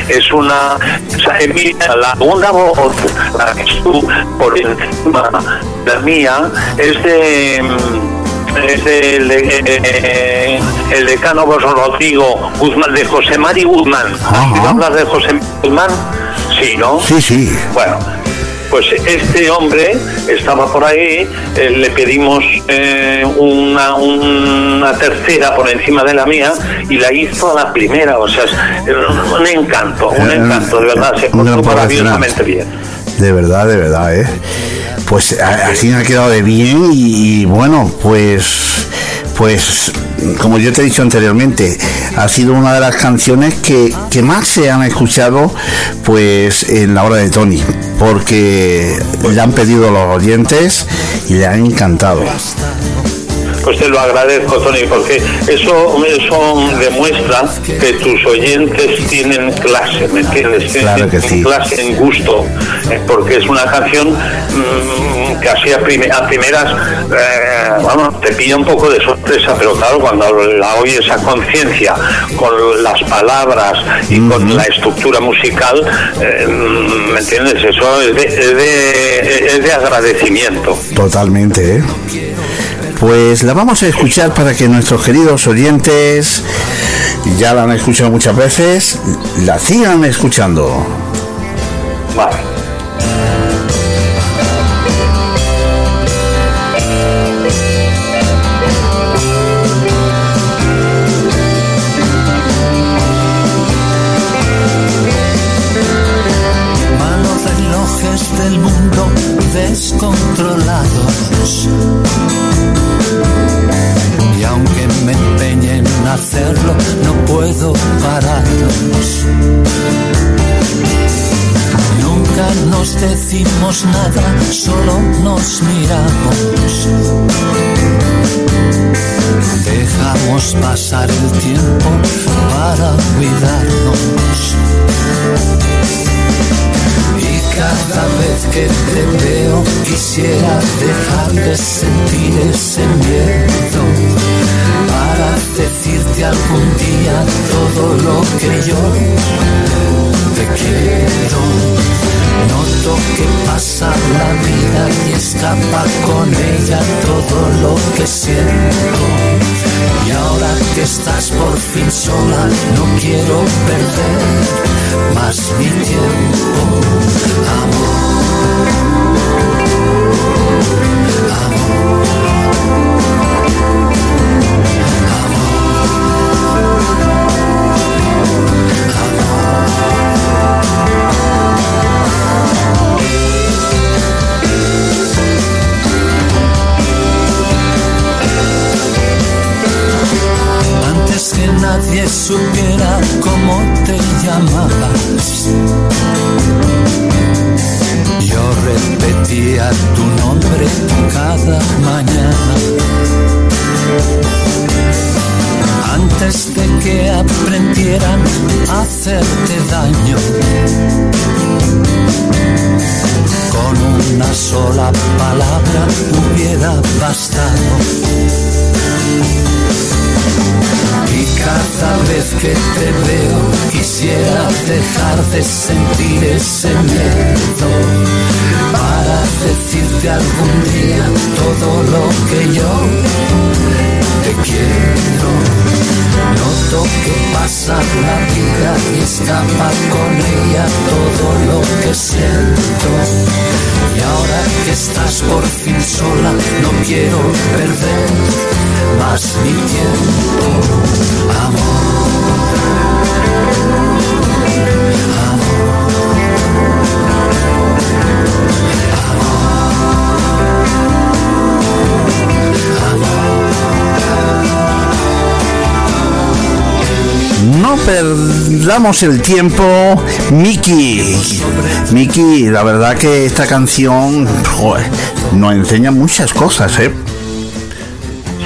es una, o sea, la una voz, la que tú por encima, la mía, es de es de, eh, el decano Rodrigo Guzmán, de José Mari Guzmán. ¿Has hablar de José Mari Guzmán? Sí, ¿no? Sí, sí. Bueno, pues este hombre estaba por ahí, eh, le pedimos eh, una, una tercera por encima de la mía y la hizo a la primera, o sea, es un encanto, un Eh, encanto, de verdad, se portó maravillosamente bien. De verdad, de verdad, ¿eh? Pues así me ha quedado de bien y, y bueno, pues, pues como yo te he dicho anteriormente, ha sido una de las canciones que, que más se han escuchado pues en la hora de Tony, porque le han pedido los oyentes y le han encantado. Pues te lo agradezco, Tony, porque eso, eso demuestra que tus oyentes tienen clase, ¿me entiendes? Claro que Tienen sí. clase en gusto, eh, porque es una canción mm, que así a, prime- a primeras, eh, te pilla un poco de sorpresa, pero claro, cuando la oyes a conciencia, con las palabras y con la estructura musical, eh, mm, ¿me entiendes? Eso es de, es de- es de agradecimiento. Totalmente, ¿eh? Pues la vamos a escuchar para que nuestros queridos oyentes, ya la han escuchado muchas veces, la sigan escuchando. Vale. Malos relojes del mundo descontrolados. No puedo pararlos. Nunca nos decimos nada, solo nos miramos. Dejamos pasar el tiempo para cuidarnos. Y cada vez que te veo quisiera dejar de sentir ese miedo decirte algún día todo lo que yo te quiero. Noto que pasa la vida y escapa con ella todo lo que siento. Y ahora que estás por fin sola, no quiero perder más mi tiempo. Antes que nadie supiera cómo te llamabas. Yo repetía tu nombre cada mañana. Antes de que aprendieran a hacerte daño. Con una sola palabra hubiera bastado. Y cada vez que te veo quisiera dejar de sentir ese miedo para decirte algún día todo lo que yo te quiero. Noto que pasa la vida y escapa con ella todo lo que siento. Y ahora que estás por fin sola, no quiero perder más mi tiempo. No perdamos el tiempo, Miki. Miki, la verdad que esta canción joder, nos enseña muchas cosas, ¿eh?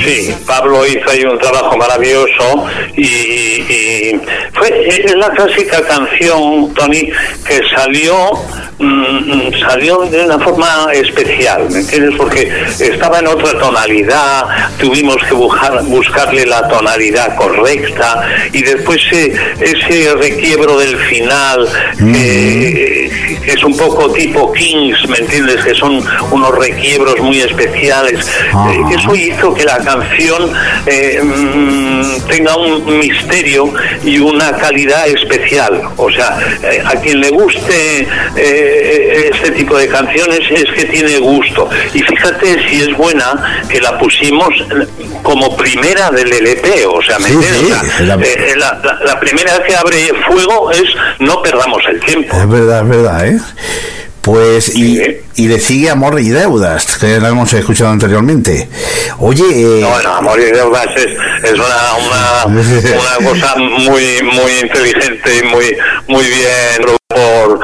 Sí, Pablo hizo ahí un trabajo maravilloso y, fue es la clásica canción, Tony, que salió mm, salió de una forma especial, ¿me entiendes? Porque estaba en otra tonalidad, tuvimos que buscar, buscarle la tonalidad correcta y después eh, ese requiebro del final, que es un poco tipo Kings, ¿me entiendes? Que son unos requiebros muy especiales. Eh, eso hizo que la canción eh, mm, tenga un misterio y una calidad especial. O sea, eh, a quien le guste eh, este tipo de canciones es que tiene gusto. Y fíjate si es buena que la pusimos como primera del LP, o sea, ¿me Sí, entiendes? sí, la- la, la- la primera vez que abre fuego es no perdamos el tiempo. Es verdad, es verdad, ¿eh? Pues, y, y le sigue Amor y Deudas, que la hemos escuchado anteriormente. Oye, eh, No, bueno, Amor y Deudas es, es una, una, una cosa muy muy inteligente y muy muy bien por,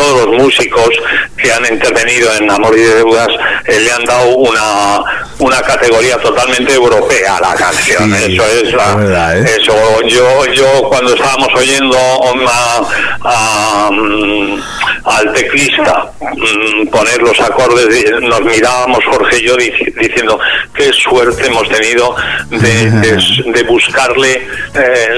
por sobre todo los músicos que han intervenido en Amor y Deudas eh, le han dado una una categoría totalmente europea a la canción. Sí, eso es la, verdad, ¿eh? eso yo yo cuando estábamos oyendo a- a, mm, al teclista mm, poner los acordes nos mirábamos Jorge y yo dici- diciendo qué suerte hemos tenido de, de- de buscarle eh,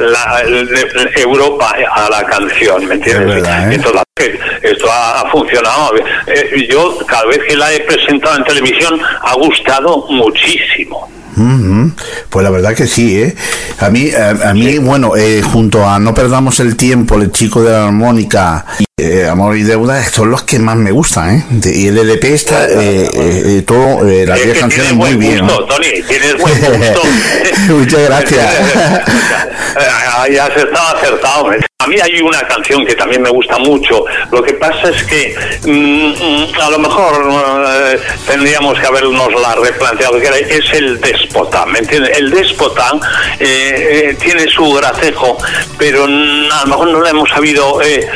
la- el- Europa a la canción ¿me entiendes? Verdad, ¿eh? Entonces, esto ha, ha funcionado. Eh, yo cada vez que la he presentado en televisión ha gustado muchísimo Ujú. Pues la verdad que sí, ¿eh? A mí, a, a mí bueno, eh, junto a No Perdamos el Tiempo, El Chico de la Armónica, y, eh, Amor y Deuda, son los que más me gustan, ¿eh? De- y el LP está, eh, eh, todo, eh, las Es 10 que canciones muy bien. gusto, Tony, tienes buen gusto. Muchas gracias. Ahí has estado acertado. A mí hay una canción que también me gusta mucho. Lo que pasa es que mm, mm, a lo mejor tendríamos que habernos la replanteado, que era- es el déspota, ¿me entiendes? El déspota eh, eh, tiene su gracejo, pero a lo mejor no lo hemos sabido... eh,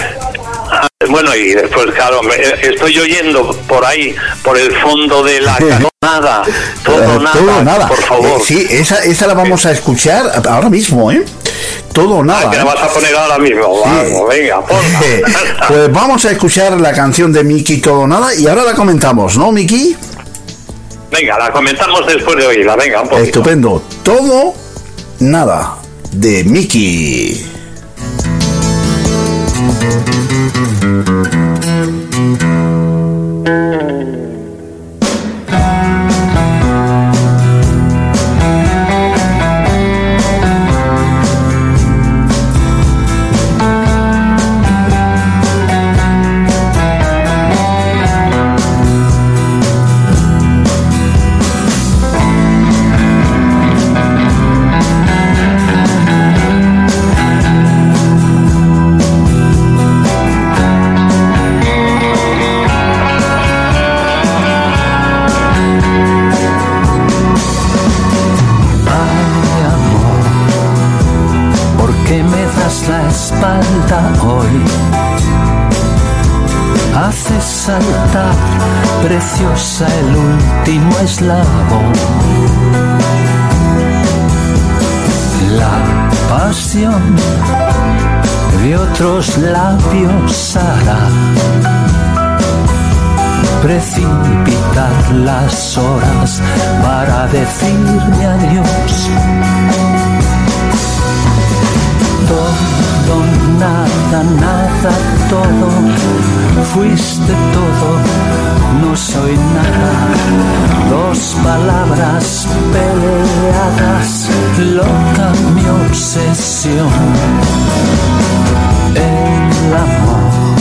bueno, y después, claro, me- estoy oyendo por ahí, por el fondo de la nada, todo nada, todo nada. por favor. Sí, esa, esa la vamos a escuchar ahora mismo, ¿eh? Todo o nada. que la vas a poner ahora mismo, vamos, venga, ponla. Pues vamos a escuchar la canción de Miki Todo o Nada y ahora la comentamos, ¿no, Miki? Venga, la comentamos después de oírla, venga, un poquito. Estupendo. Todo Nada de Miki. El último eslabón. La pasión de otros labios hará precipitar las horas para decirme adiós. Todo, nada, nada, todo, fuiste todo, no soy nada. Dos palabras peleadas, loca mi obsesión. El amor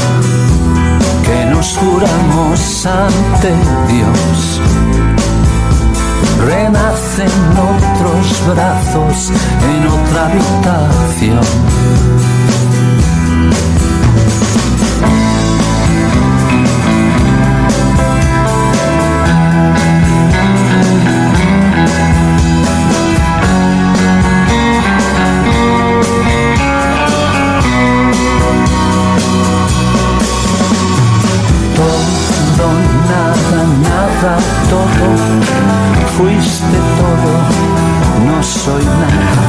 que nos juramos ante Dios. Renace en otros brazos, en otra habitación. Fuiste todo, no soy nada.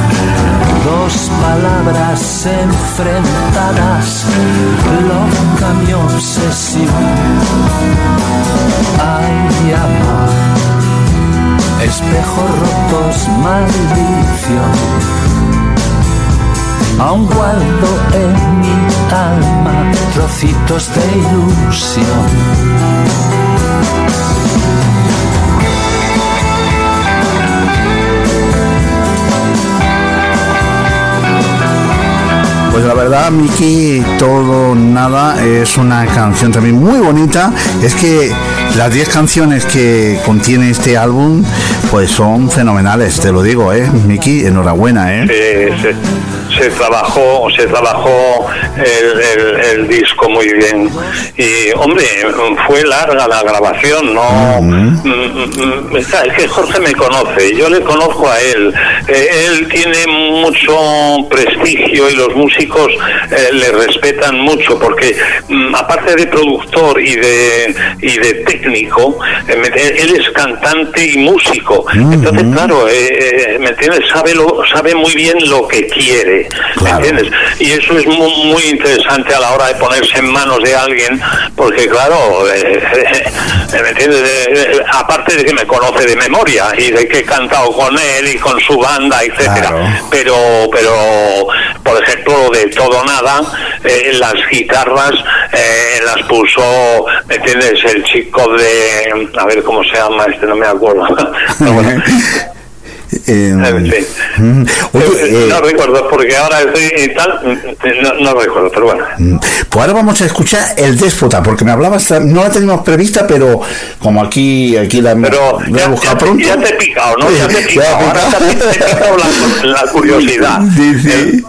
Dos palabras en enfrentarás, loca mi obsesión. Ay, amor, espejos rotos, maldición. Aún guardo en mi alma trocitos de ilusión. Pues la verdad, Miki, todo nada es una canción también muy bonita. Es que las 10 canciones que contiene este álbum, pues son fenomenales, te lo digo, ¿eh? Miki, enhorabuena, ¿eh? Sí, se, se trabajó, se trabajó el, el- el disco muy bien. Y, hombre, fue larga la grabación, ¿no? Mm, mm, mm, Es que Jorge me conoce, yo le conozco a él. Eh, él tiene mucho prestigio y los músicos eh, le respetan mucho porque, aparte de productor y de, y de técnico, eh, él es cantante y músico. Entonces, claro, eh, eh, ¿me entiendes? Sabe, lo, sabe muy bien lo que quiere, ¿me entiendes? Y eso es mu- muy, interesante a la hora de ponerse en manos de alguien, porque claro, eh, eh, ¿me entiendes? Aparte de que me conoce de memoria y de que he cantado con él y con su banda, etcétera, pero, pero, por ejemplo, de todo nada, las guitarras eh, las puso, ¿me entiendes? El chico de, a ver cómo se llama, este no me acuerdo. Bueno, Eh, sí. mm, oye, Eh, eh, no recuerdo, porque ahora estoy y tal, mm, no, no recuerdo, pero bueno. mm, pues ahora vamos a escuchar El Déspota, porque me hablabas, no la teníamos prevista, pero como aquí, aquí la, Pero la ya, ya- pronto. ya te he picado, ¿no? Sí, Ya te he picado. he Ahora picado. te, te he picado la, la curiosidad. Eh,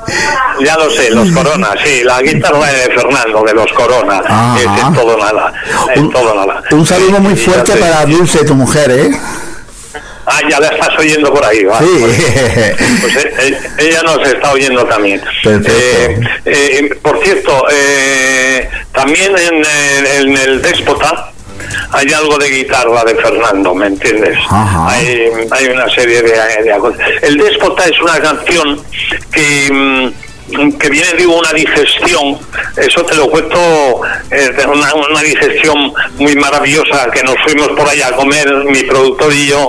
Ya lo sé, los Corona, sí, la guitarra de Fernando, de los Corona. Es, es todo nada. Es todo nada. Un saludo muy fuerte para Dulce, tu mujer, ¿eh? Ah, ya la estás oyendo por ahí, vale. Sí. Pues eh, eh, ella nos está oyendo también. Eh, eh, por cierto, eh, también en, en- en el Déspota hay algo de guitarra de Fernando, ¿me entiendes? Hay, hay una serie de, de. El Déspota es una canción que... que viene de una digestión, eso te lo cuento, eh, una, una digestión muy maravillosa que nos fuimos por allá a comer, mi productor y yo,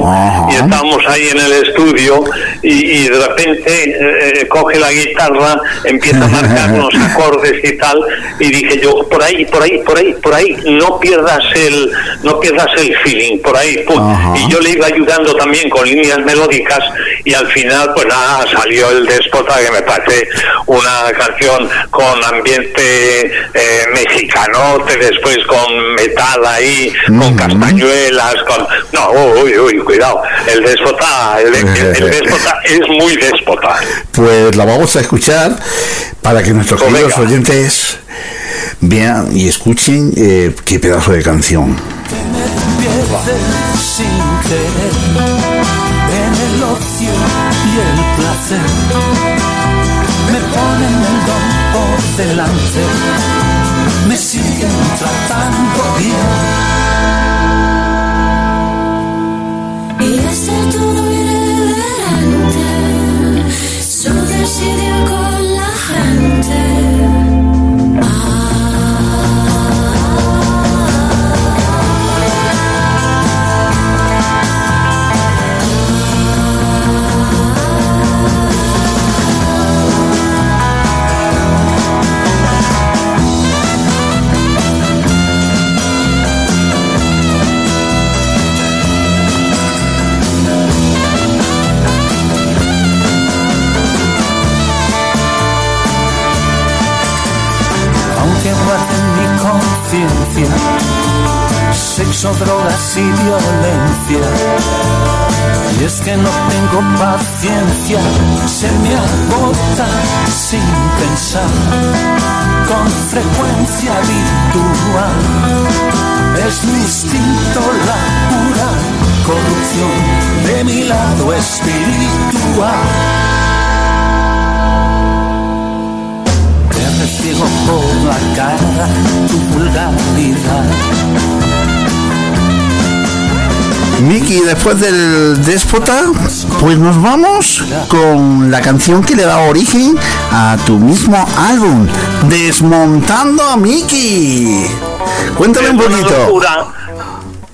y estábamos ahí en el estudio y, y de repente eh, coge la guitarra, empieza a marcar unos acordes y tal, y dije yo, por ahí, por ahí, por ahí, por ahí, no pierdas el, no pierdas el feeling, por ahí, pum. y yo le iba ayudando también con líneas melódicas y al final pues nada, salió el déspota que me parece una canción con ambiente eh, mexicanote, después con metal ahí, con castañuelas, con... No, uy, uy, cuidado, el déspota, el, el- el déspota es muy déspota. Pues la vamos a escuchar para que nuestros Pues queridos oyentes vean y escuchen eh, qué pedazo de canción. pierdes sin querer conciencia, sexo, drogas y violencia. Y es que no tengo paciencia, se me agota sin pensar, con frecuencia habitual. Es mi instinto la pura corrupción de mi lado espiritual. Te recibo por la cara tu vulgaridad. Miki, después del déspota, pues nos vamos con la canción que le da origen a tu mismo álbum, Desmontando a Miki. Cuéntame un una poquito. locura,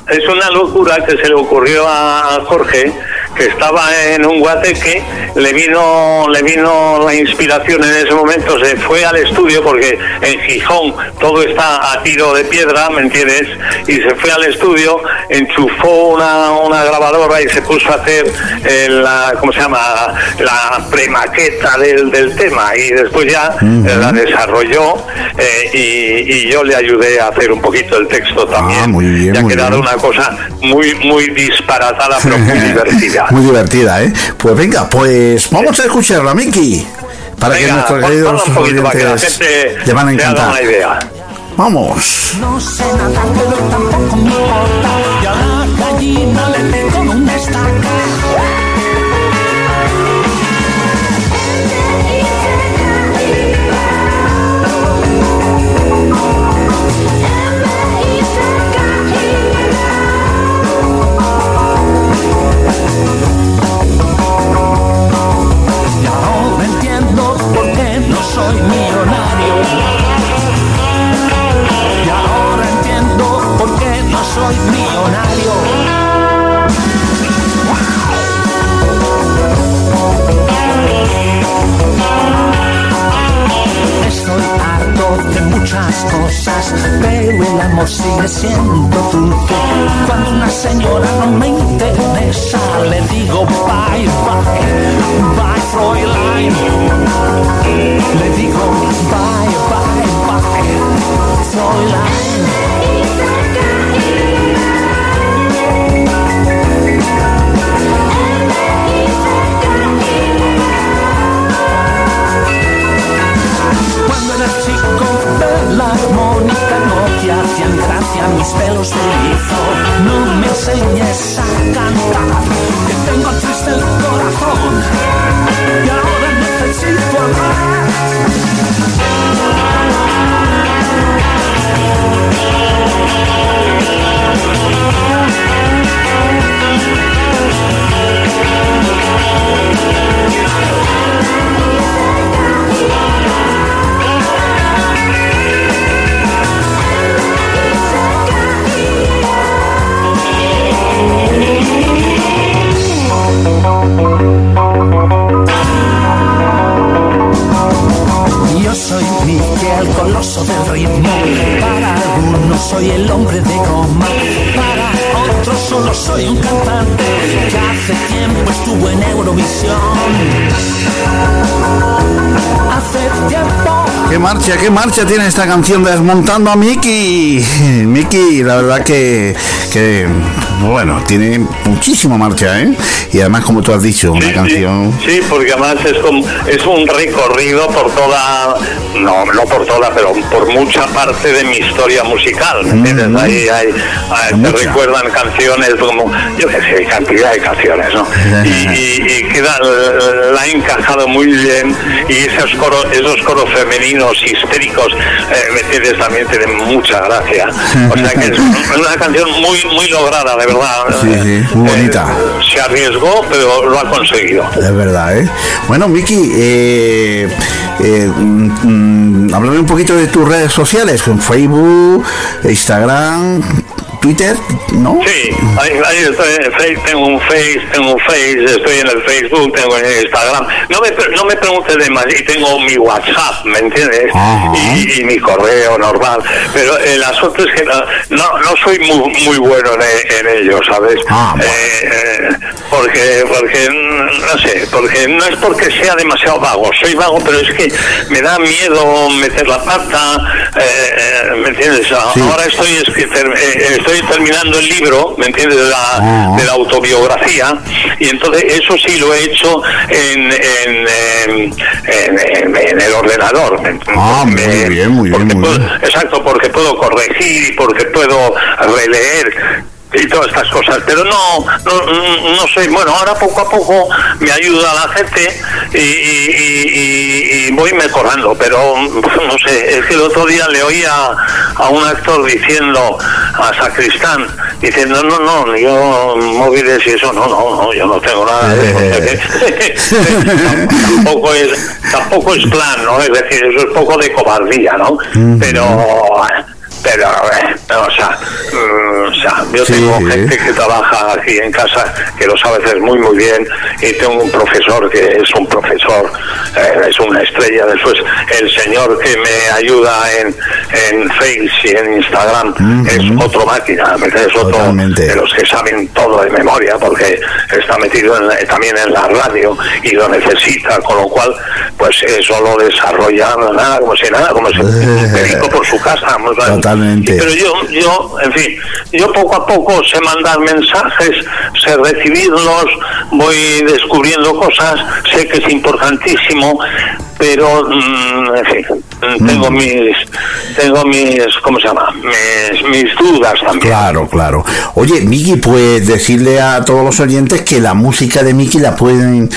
es una locura que se le ocurrió a Jorge que estaba en un guateque, le vino, le vino la inspiración en ese momento, se fue al estudio porque en Gijón todo está a tiro de piedra, ¿me entiendes? Y se fue al estudio, enchufó una, una grabadora y se puso a hacer eh, la, ¿cómo se llama? La premaqueta del, del tema y después ya eh, la desarrolló eh, y, y yo le ayudé a hacer un poquito el texto también. Ah, muy bien, y ha muy bien. una cosa muy, muy disparatada pero muy divertida. Muy divertida, ¿eh? Pues venga, pues vamos a escucharla, Miki. Para que nuestros queridos oyentes le van a encantar. Vamos. No sé nadar, pero tampoco me importa. Pero el amor sigue siendo dulce. Cuando una señora no me interesa, le digo bye bye, bye Fräulein. Le digo bye bye bye, Fräulein. Gracia mis pelos de lizo. No me enseñes a cantar, que tengo triste el corazón y ahora necesito. Yo soy Miguel Coloso del ritmo. Para algunos soy el hombre de goma. Para otros solo soy un cantante que hace tiempo estuvo en Eurovisión. Hace tiempo. ¿Qué marcha, qué marcha tiene esta canción de Desmontando a Miki? Miki, la verdad que, que, bueno, tiene muchísima marcha, ¿eh? Y además, como tú has dicho, una canción... Sí, porque además es, como, es un recorrido por toda, no, no por toda, pero por mucha parte de mi historia musical, ¿me entiendes? Ahí, ahí, ahí te recuerdan canciones como, yo qué sé, cantidad de canciones, ¿no? Y, y- y queda, la ha encajado muy bien y esos coros, esos coros femeninos histéricos, eh, ¿me entiendes? También tienen mucha gracia. O sea que es una canción muy, muy lograda, de verdad. Sí, sí, muy bonita. Eh, se arriesgó, pero lo ha conseguido. Es verdad, ¿eh? Bueno, Miki, eh, eh, mm, mm, háblame un poquito de tus redes sociales, con Facebook, Instagram, Twitter, ¿no? Sí, ahí, ahí estoy en Face, tengo un Face, tengo un Face, estoy en el Facebook, tengo en el Instagram. No me, no me preguntes de más, y tengo mi WhatsApp, ¿me entiendes? Y, y mi correo normal. Pero el asunto es que no, no, no soy muy, muy bueno en, en ello, ¿sabes? Ah, bueno. Eh, eh, porque, porque, no sé, porque no es porque sea demasiado vago, soy vago, pero es que me da miedo meter la pata, eh, eh, ¿me entiendes? Sí. Ahora estoy, eh, estoy terminando el libro, ¿me entiendes? De la, Ah. de la autobiografía, y entonces eso sí lo he hecho en, en, en- el ordenador. Ah, muy bien, muy bien, muy puedo- bien. Exacto, porque puedo corregir y porque puedo releer y todas estas cosas, pero no, no, no sé, bueno, ahora poco a poco me ayuda la gente y, y- y- y voy mejorando, pero no sé, es que el otro día le oía a un actor diciendo, a sacristán diciendo, no, no, yo móviles y eso, no, no, no, yo no tengo nada de eso. tampoco, es, tampoco es plan, ¿no? Es decir, eso es poco de cobardía, ¿no? Pero pero, eh, o, sea, mm, o sea, yo Sí, tengo sí. gente que trabaja aquí en casa que lo sabe hacer muy muy bien y tengo un profesor que es un profesor, eh, es una estrella. Después el señor que me ayuda en, en Face y en Instagram es otro máquina, es otro Totalmente. de los que saben todo de memoria porque está metido en la- también en la radio y lo necesita, con lo cual pues eso lo desarrolla nada como si nada, como si un por su casa. a- Totalmente. Pero yo, yo, en fin, yo poco a poco sé mandar mensajes, sé recibirlos, voy descubriendo cosas, sé que es importantísimo, pero, mm, en fin, mm, tengo mis, tengo mis, ¿cómo se llama? Mis, mis dudas también. Claro, claro. Oye, Miki, pues decirle a todos los oyentes que la música de Miki la pueden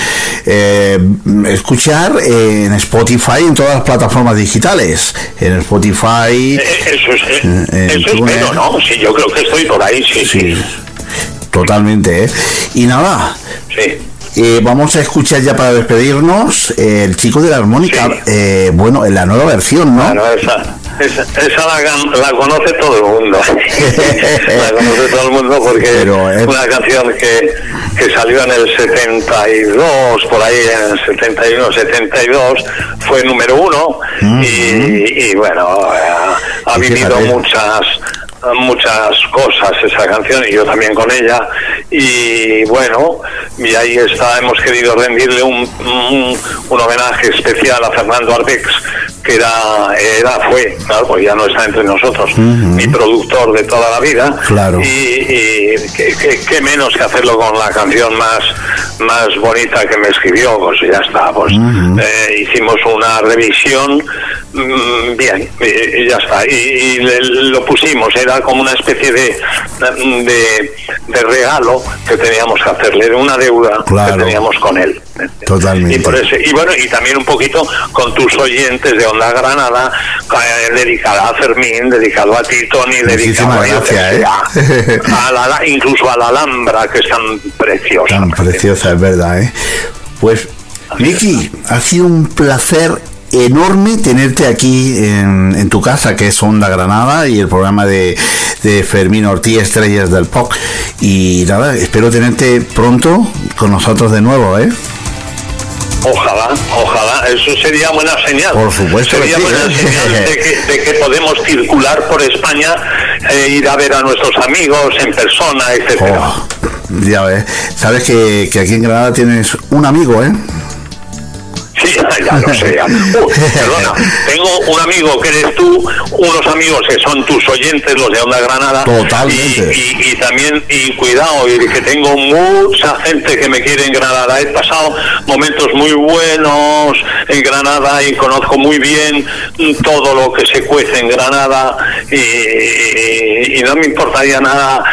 eh, escuchar en Spotify, en todas las plataformas digitales. En Spotify. Eh, Eso es, eh, Eh, eso tú, espero. ¿no? Sí, yo creo que estoy por ahí, sí, sí. Sí, totalmente. ¿eh? Y nada, sí. Eh, vamos a escuchar ya para despedirnos eh, el chico de la armónica. eh, bueno, en la nueva versión, ¿no? Bueno, esa, esa, esa la, conoce todo el mundo. la conoce todo el mundo porque Pero, es una canción que, que salió en el 72, por ahí en el 71, 72, fue número uno y, y bueno, ha, vivido muchas muchas cosas esa canción y yo también con ella. Y bueno y ahí está hemos querido rendirle un, un, un homenaje especial a Fernando Arbex que era era fue claro pues ya no está entre nosotros mi productor de toda la vida. Claro. y, y qué, menos que hacerlo con la canción más más bonita que me escribió pues ya está pues eh, hicimos una revisión bien y, ya está y, y le- lo pusimos era como una especie de, de de regalo que teníamos que hacerle de una deuda Claro. que teníamos con él Totalmente. y por eso y bueno y también un poquito con tus oyentes de Onda Granada eh, dedicada a Fermín dedicado a ti Tony dedicado a, gracias, sé, ¿eh? a- a la- incluso a la Alhambra que es tan preciosa Tan preciosa, es verdad, ¿eh? Pues, Miki, ha sido un placer enorme tenerte aquí en, en tu casa, que es Onda Granada, y el programa de, de Fermín Ortiz, Estrellas del Pop. Y nada, espero tenerte pronto con nosotros de nuevo, ¿eh? Ojalá, ojalá, eso sería buena señal. Por supuesto que Sería sí, buena ¿eh? señal de que, de que podemos circular por España, e ir a ver a nuestros amigos en persona, etcétera. Oh, ya ves, sabes que, que aquí en Granada tienes un amigo, ¿eh? Sí, ya lo sé. ya. Uh, perdona, tengo un amigo que eres tú, unos amigos que son tus oyentes, los de Onda Granada. Totalmente. Y, y- y también, y cuidado, y que tengo mucha gente que me quiere en Granada. He pasado momentos muy buenos en Granada y conozco muy bien todo lo que se cuece en Granada y, no me importaría nada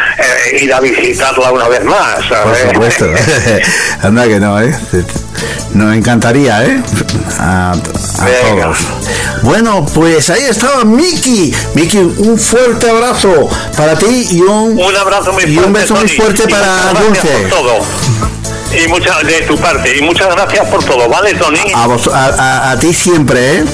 eh, ir a visitarla una vez más. Por supuesto. Anda que no, ¿eh? Nos encantaría, ¿eh? A, todos. Bueno, pues ahí estaba Miki. Miki, un fuerte abrazo para ti y un, Un abrazo muy y fuerte. un beso muy fuerte y para Dulce. Y muchas de tu parte. Y muchas gracias por todo, ¿vale, Tony? A, vos- a, a- a ti siempre, ¿eh?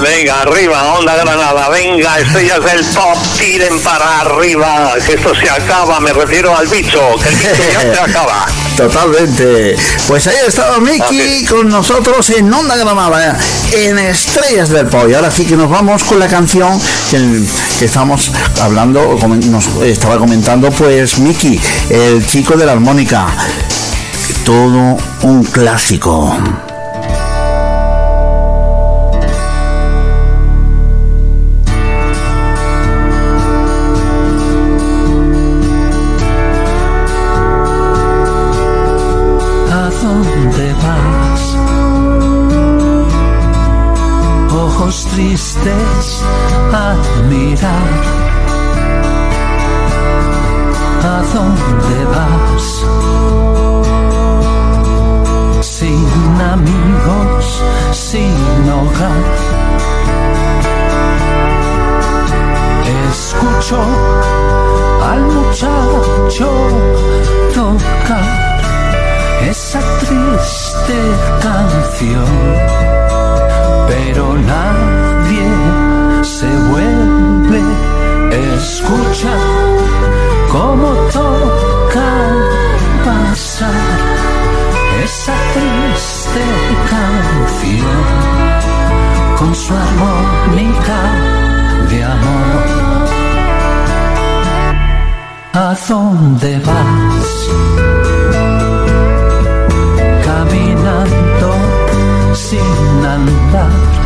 Venga, arriba, onda granada. Venga, estrellas del pop, tiren para arriba. Que esto se acaba. Me refiero al bicho. Que el bicho ya se acaba. Totalmente. Pues ahí estaba Miki con nosotros en Onda Granada, en Estrellas del Pop. Y ahora sí que nos vamos con la canción que, que estamos hablando, nos estaba comentando, pues Miki, el chico de la armónica. Todo un clásico. resistes a a dónde vas. Sin amigos, sin hogar. Escucho al muchacho tocar esa triste canción, pero nada escucha cómo toca pasar esa triste canción con su armónica de amor. ¿A dónde vas? Caminando sin andar.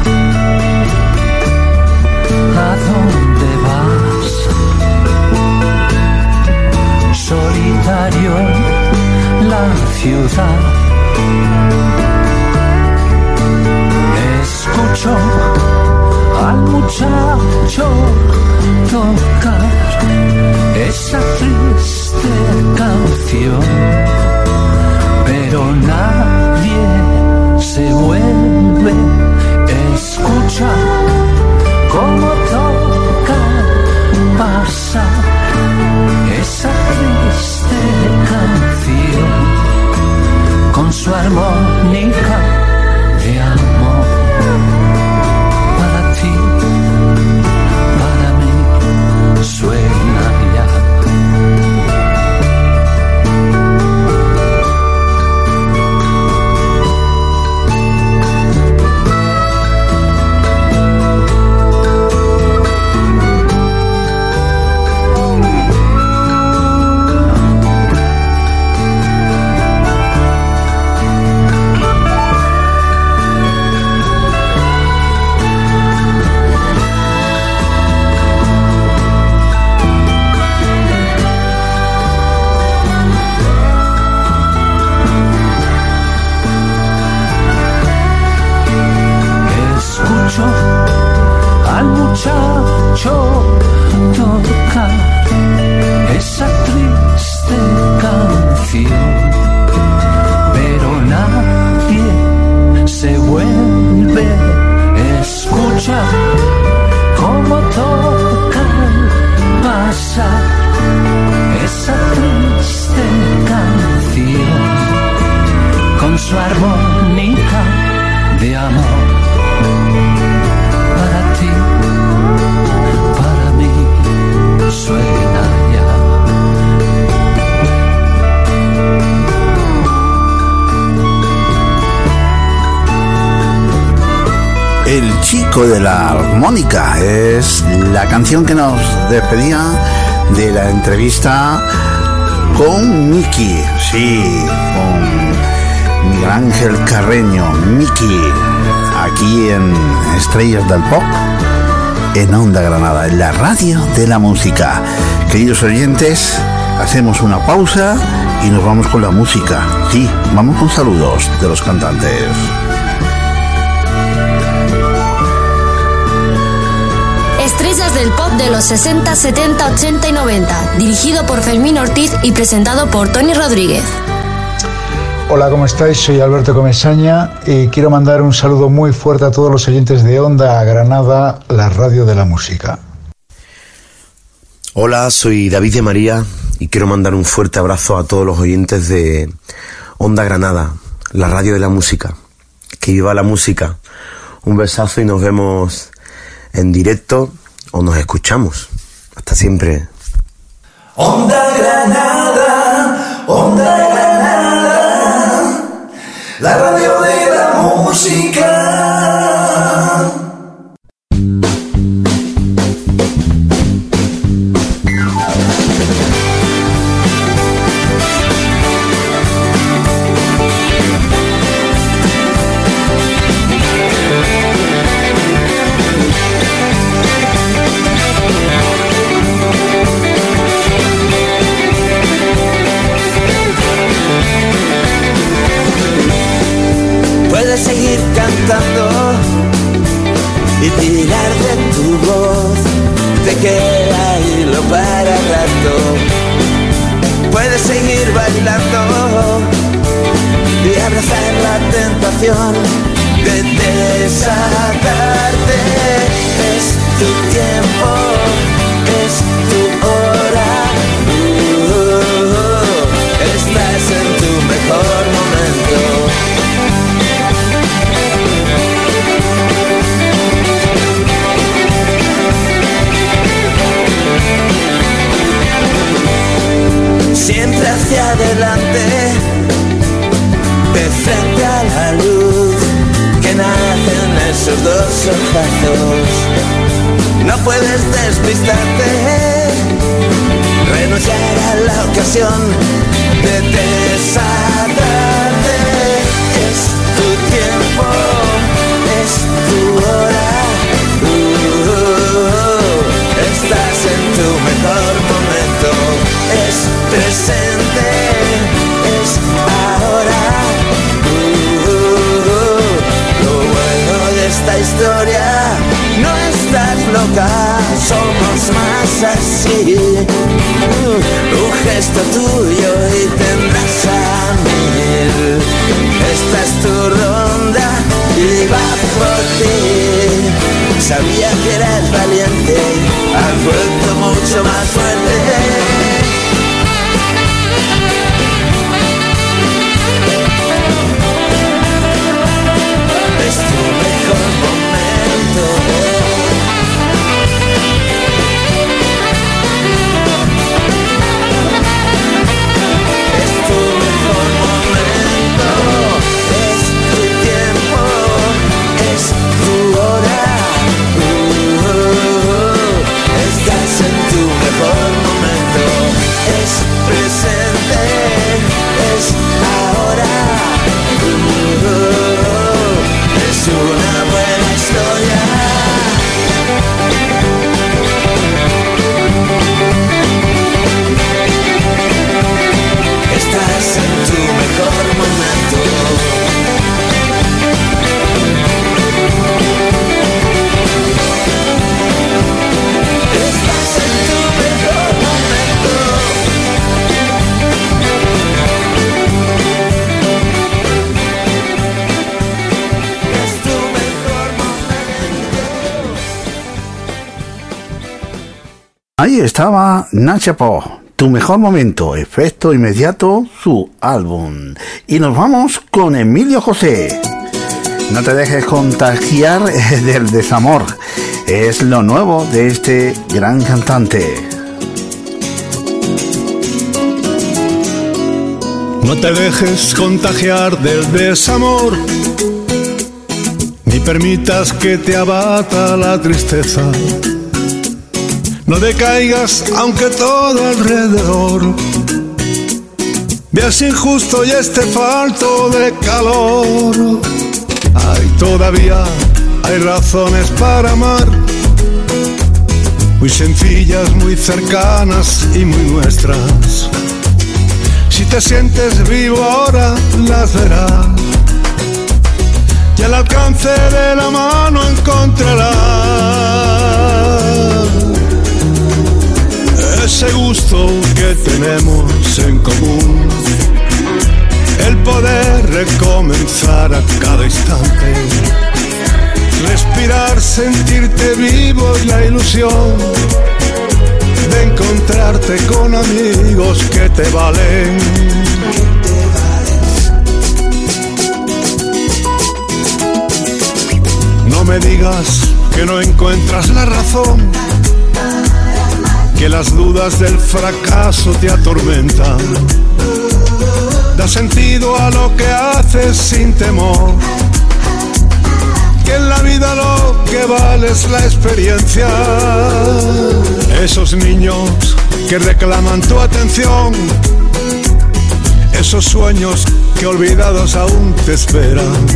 Que nos despedía de la entrevista con Miki, sí, con Miguel Ángel Carreño, Miki, aquí en Estrellas del Pop, en Onda Granada, en la radio de la música. Queridos oyentes, hacemos una pausa y nos vamos con la música. Sí, vamos con saludos de los cantantes. Del pop de los 60, 70, 80 y 90. Dirigido por Fermín Ortiz y presentado por Tony Rodríguez. Hola, ¿cómo estáis? Soy Alberto Comesaña y quiero mandar un saludo muy fuerte a todos los oyentes de Onda Granada, la radio de la música. Hola, soy David de María y quiero mandar un fuerte abrazo a todos los oyentes de Onda Granada, la radio de la música. Que viva la música. Un besazo y nos vemos en directo o nos escuchamos. Hasta siempre. Estaba Nacha Po, tu mejor momento, efecto inmediato, su álbum. Y nos vamos con Emilio José. No te dejes contagiar eh, del desamor. Es lo nuevo de este gran cantante. No te dejes contagiar del desamor, ni permitas que te abata la tristeza. No decaigas aunque todo alrededor veas injusto y este falto de calor. Hay todavía hay razones para amar, muy sencillas, muy cercanas y muy nuestras. Si te sientes vivo ahora, las verás. Y al alcance de la mano encontrarás ese gusto que tenemos en común. El poder recomenzar a cada instante. Respirar, sentirte vivo y la ilusión de encontrarte con amigos que te valen. No me digas que no encuentras la razón, que las dudas del fracaso te atormentan. Da sentido a lo que haces sin temor, que en la vida lo que vale es la experiencia. Esos niños que reclaman tu atención, esos sueños que olvidados aún te esperan.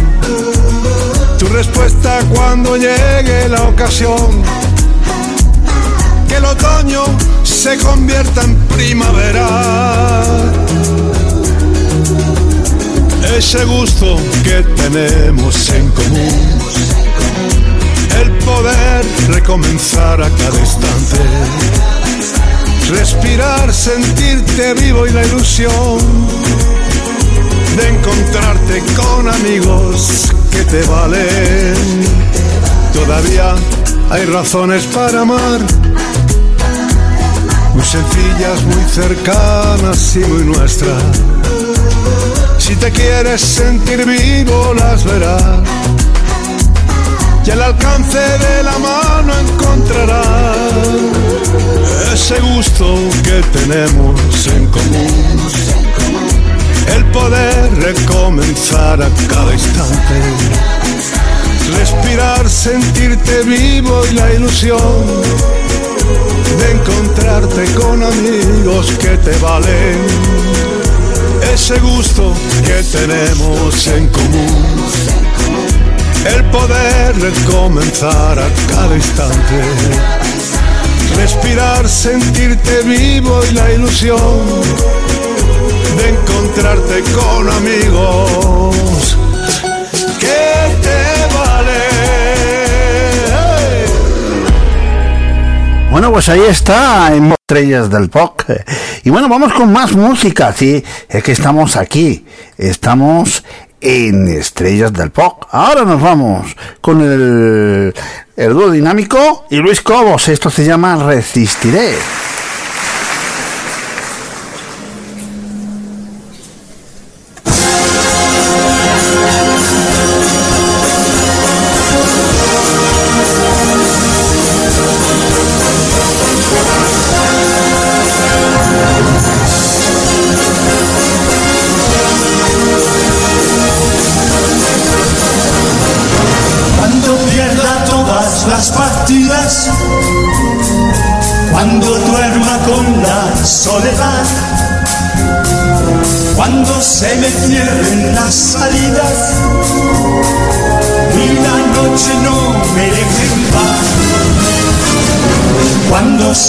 Tu respuesta cuando llegue la ocasión, que el otoño se convierta en primavera. Ese gusto que tenemos en común, el poder recomenzar a cada instante, respirar, sentirte vivo y la ilusión de encontrarte con amigos que te valen. Todavía hay razones para amar, muy sencillas, muy cercanas y muy nuestras. Si te quieres sentir vivo, las verás. Y al alcance de la mano encontrarás ese gusto que tenemos en común el poder recomenzar a cada instante, Respirar, sentirte vivo y la ilusión de encontrarte con amigos que te valen. Ese gusto que tenemos en común. El poder comenzar a cada instante. Respirar, sentirte vivo y la ilusión de encontrarte con amigos Bueno, pues ahí está, en Estrellas del Pop. Y bueno, vamos con más música, sí, es que estamos aquí, estamos en Estrellas del Pop. Ahora nos vamos con el, el dúo dinámico y Luis Cobos, esto se llama Resistiré.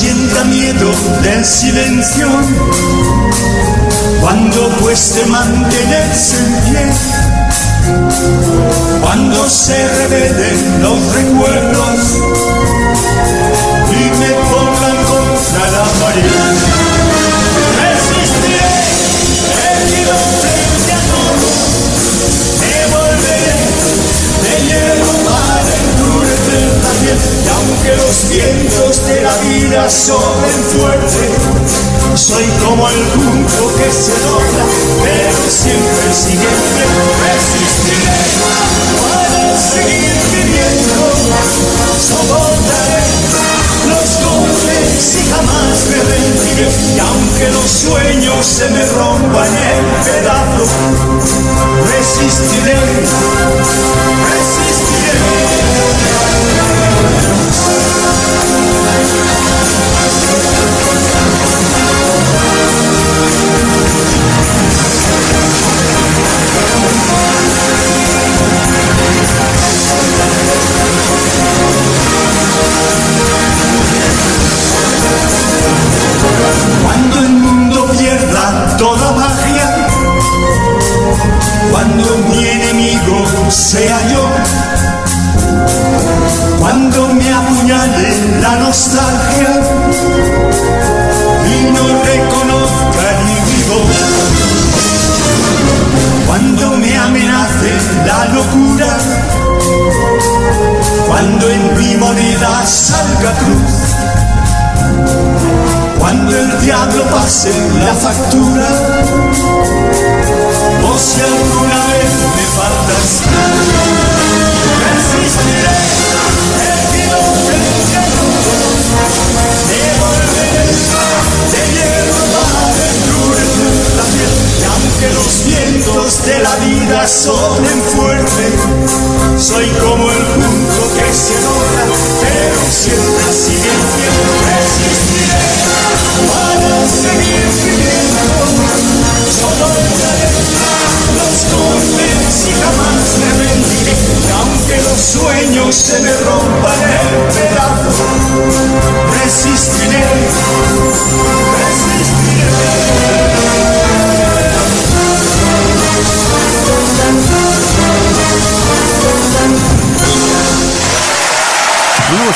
Sienta miedo del silencio, cuando cueste mantenerse en pie cuando se revelen los recuerdos Aunque los vientos de la vida soplen fuerte, soy como el junco que se dobla, pero siempre sigue en pie. Resistiré para seguir viviendo, soportaré los golpes y jamás me rendiré. Y aunque los sueños se me rompan en pedazos, resistiré, Cuando la nostalgia y no cuando me amenace la locura, cuando en mi moneda salga cruz. Cuando el diablo pase la factura, o si alguna vez me faltas, resistiré, erguido frente al mundo, me aunque los vientos de la vida soplen fuerte, soy como el junco que se dobla, pero siempre sigue en pie, resistiré para seguir viviendo. Soportaré los golpes y jamás me rendiré. Aunque los sueños se me rompan en pedazos, resistiré,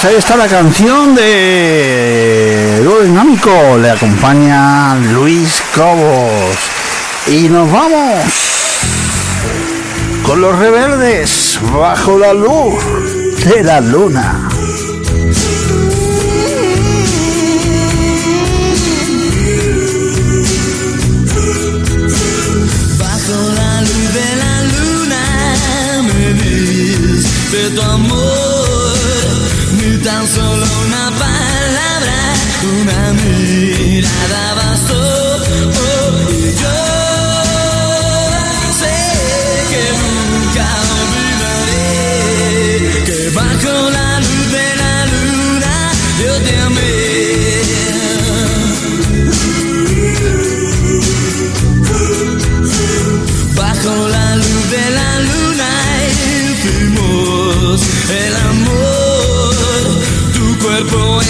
Ahí está la canción de Dúo Dinámico. Le acompaña Luis Cobos. Y nos vamos con los rebeldes bajo la luz de la luna. Tu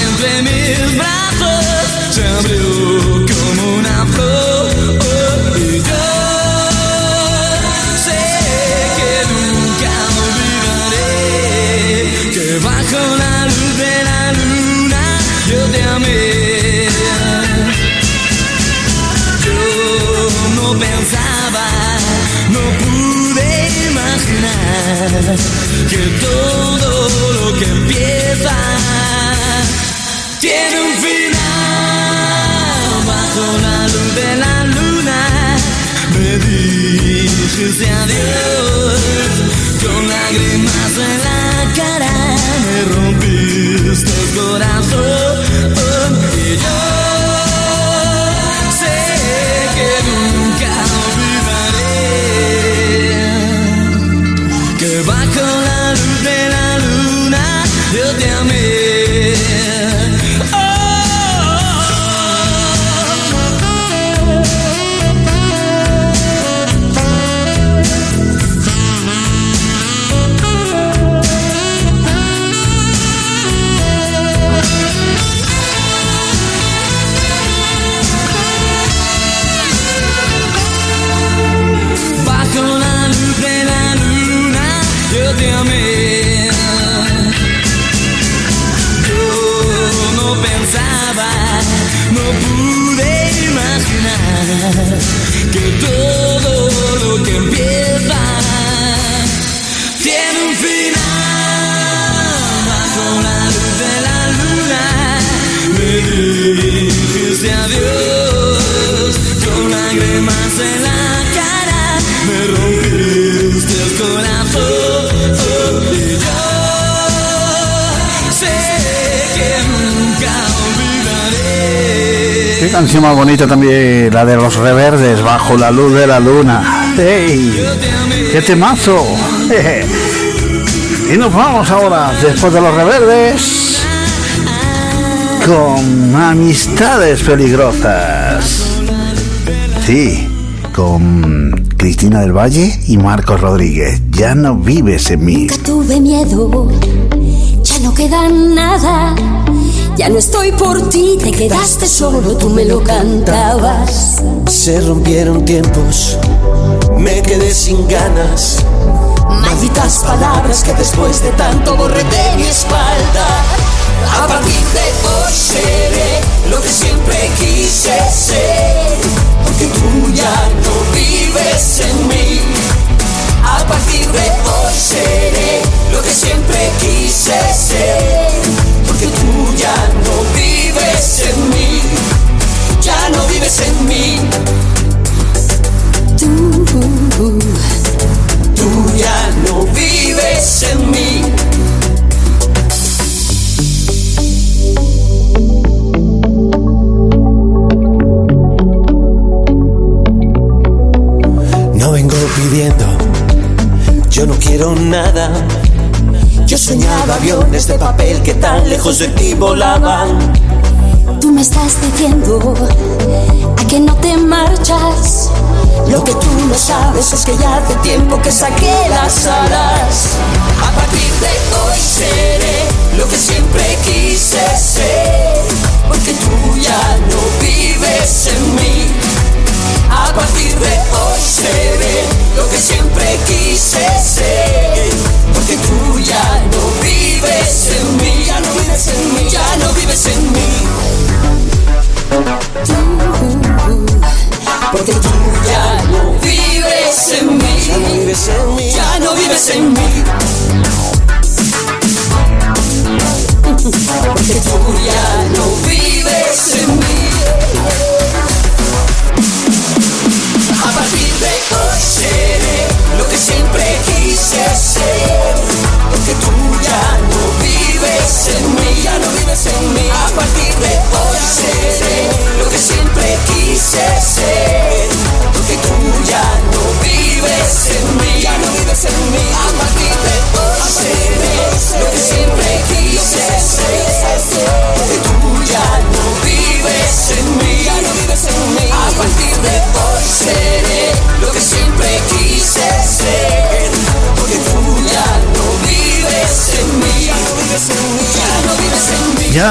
la luz de la luna. ¡Ey! ¡Qué temazo! y nos vamos ahora, después de los reverdes, con amistades peligrosas. Sí, con Cristina del Valle y Marcos Rodríguez. Ya no vives en mí. Tuve miedo, ya no queda nada. Ya no estoy por ti, te quedaste solo, tú me lo cantabas. Se rompieron tiempos, me quedé sin ganas. Malditas palabras que después de tanto borré de mi espalda. A partir de hoy seré lo que siempre quise ser, porque tú ya no vives en mí. A partir de hoy seré lo que siempre quise ser, porque tú ya no vives en mí. Ya no vives en mí. Tú, Tú ya no vives en mí. No vengo pidiendo, yo no quiero nada. Yo soñaba aviones de papel que tan lejos de ti volaban. Tú me estás diciendo a que no te marchas. Lo que tú no sabes es que ya hace tiempo que saqué las alas. A partir de hoy seré lo que siempre quise ser, porque tú ya no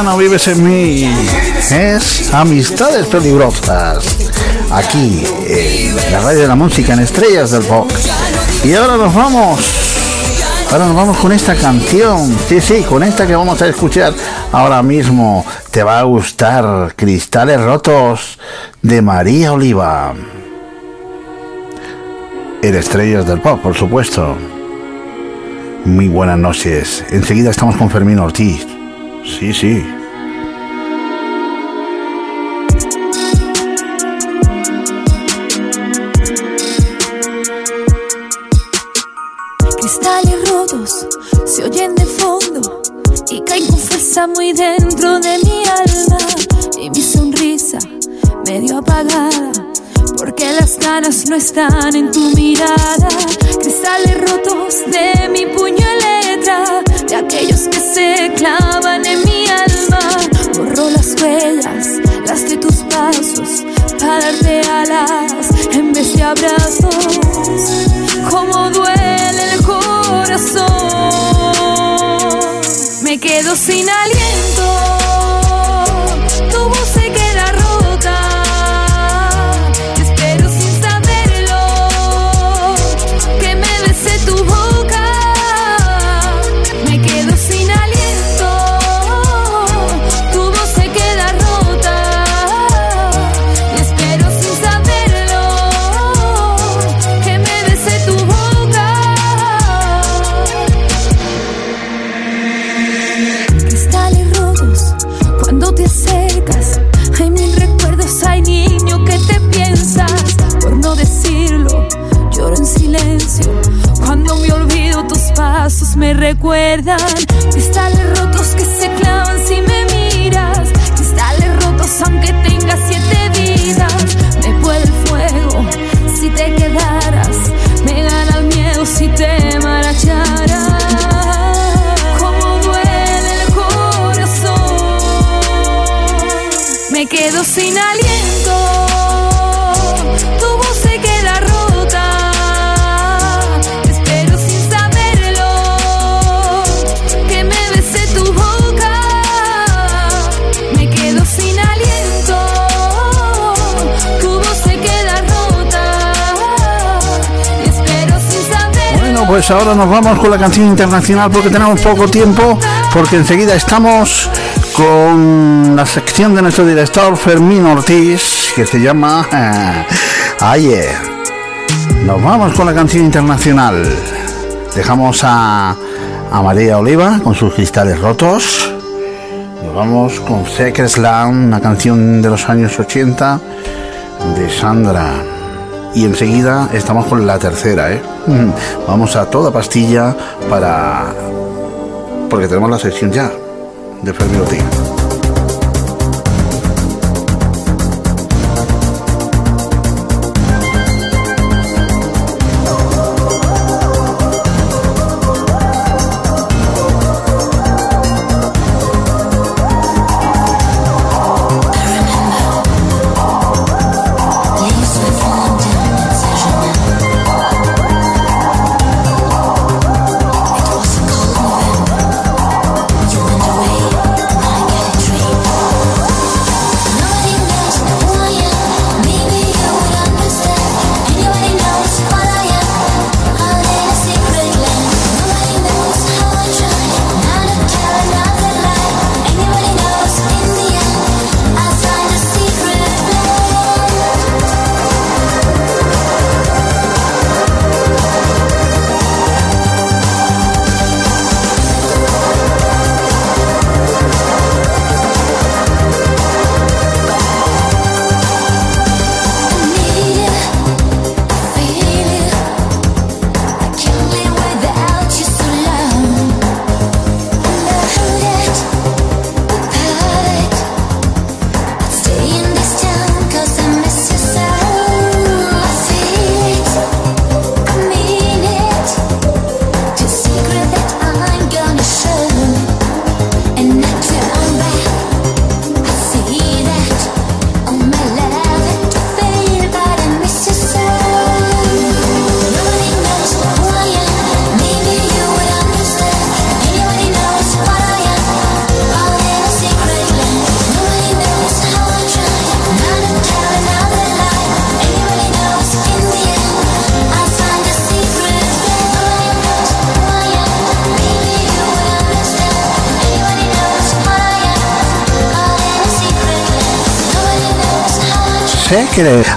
No vives en mí. Es Amistades Peligrosas. Aquí, en la radio de la música en Estrellas del Pop. Y ahora nos vamos. Ahora nos vamos con esta canción. Sí, sí, con esta que vamos a escuchar ahora mismo. Te va a gustar Cristales Rotos de María Oliva. En Estrellas del Pop, por supuesto. Muy buenas noches. Enseguida estamos con Fermín Ortiz. Sí, sí. Cristales rotos se oyen de fondo y caen con fuerza muy dentro de mi alma. Y mi sonrisa medio apagada porque las ganas no están en pues ahora nos vamos con la canción internacional porque tenemos poco tiempo, porque enseguida estamos con la sección de nuestro director Fermín Ortiz, que se llama eh, Ayer. Nos vamos con la canción internacional. Dejamos a, María Oliva con sus cristales rotos. Nos vamos con Secret Slam, una canción de los años 80 de Sandra. Y enseguida estamos con la tercera, ¿eh? Vamos a toda pastilla para... Porque tenemos la sección ya de Fermín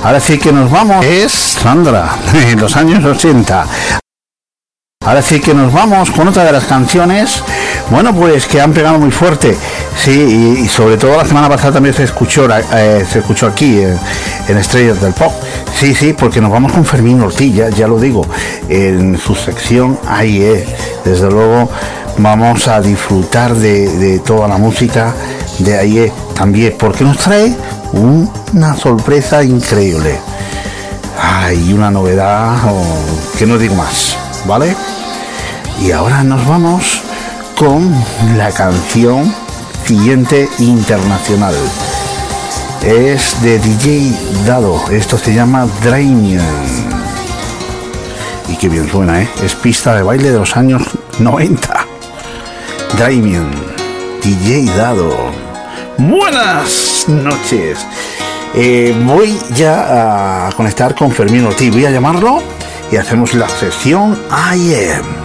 ahora sí que nos vamos. Es Sandra, en los años 80. Ahora sí que nos vamos con otra de las canciones, bueno, pues que han pegado muy fuerte, sí, y, sobre todo la semana pasada también se escuchó, eh, se escuchó aquí en, Estrellas del Pop, sí, sí, porque nos vamos con Fermín Ortilla, ya lo digo, en su sección AIE, desde luego vamos a disfrutar de, toda la música de AIE también, porque nos trae una sorpresa increíble. Hay una novedad que no digo más, ¿vale? Y ahora nos vamos con la canción siguiente internacional. Es de DJ Dado. Esto se llama Draining. Y qué bien suena, ¿eh? Es pista de baile de los años 90. Draining. DJ Dado. Buenas noches. Eh, voy ya a conectar con Fermín Ortiz. Voy a llamarlo y hacemos la sesión I Am.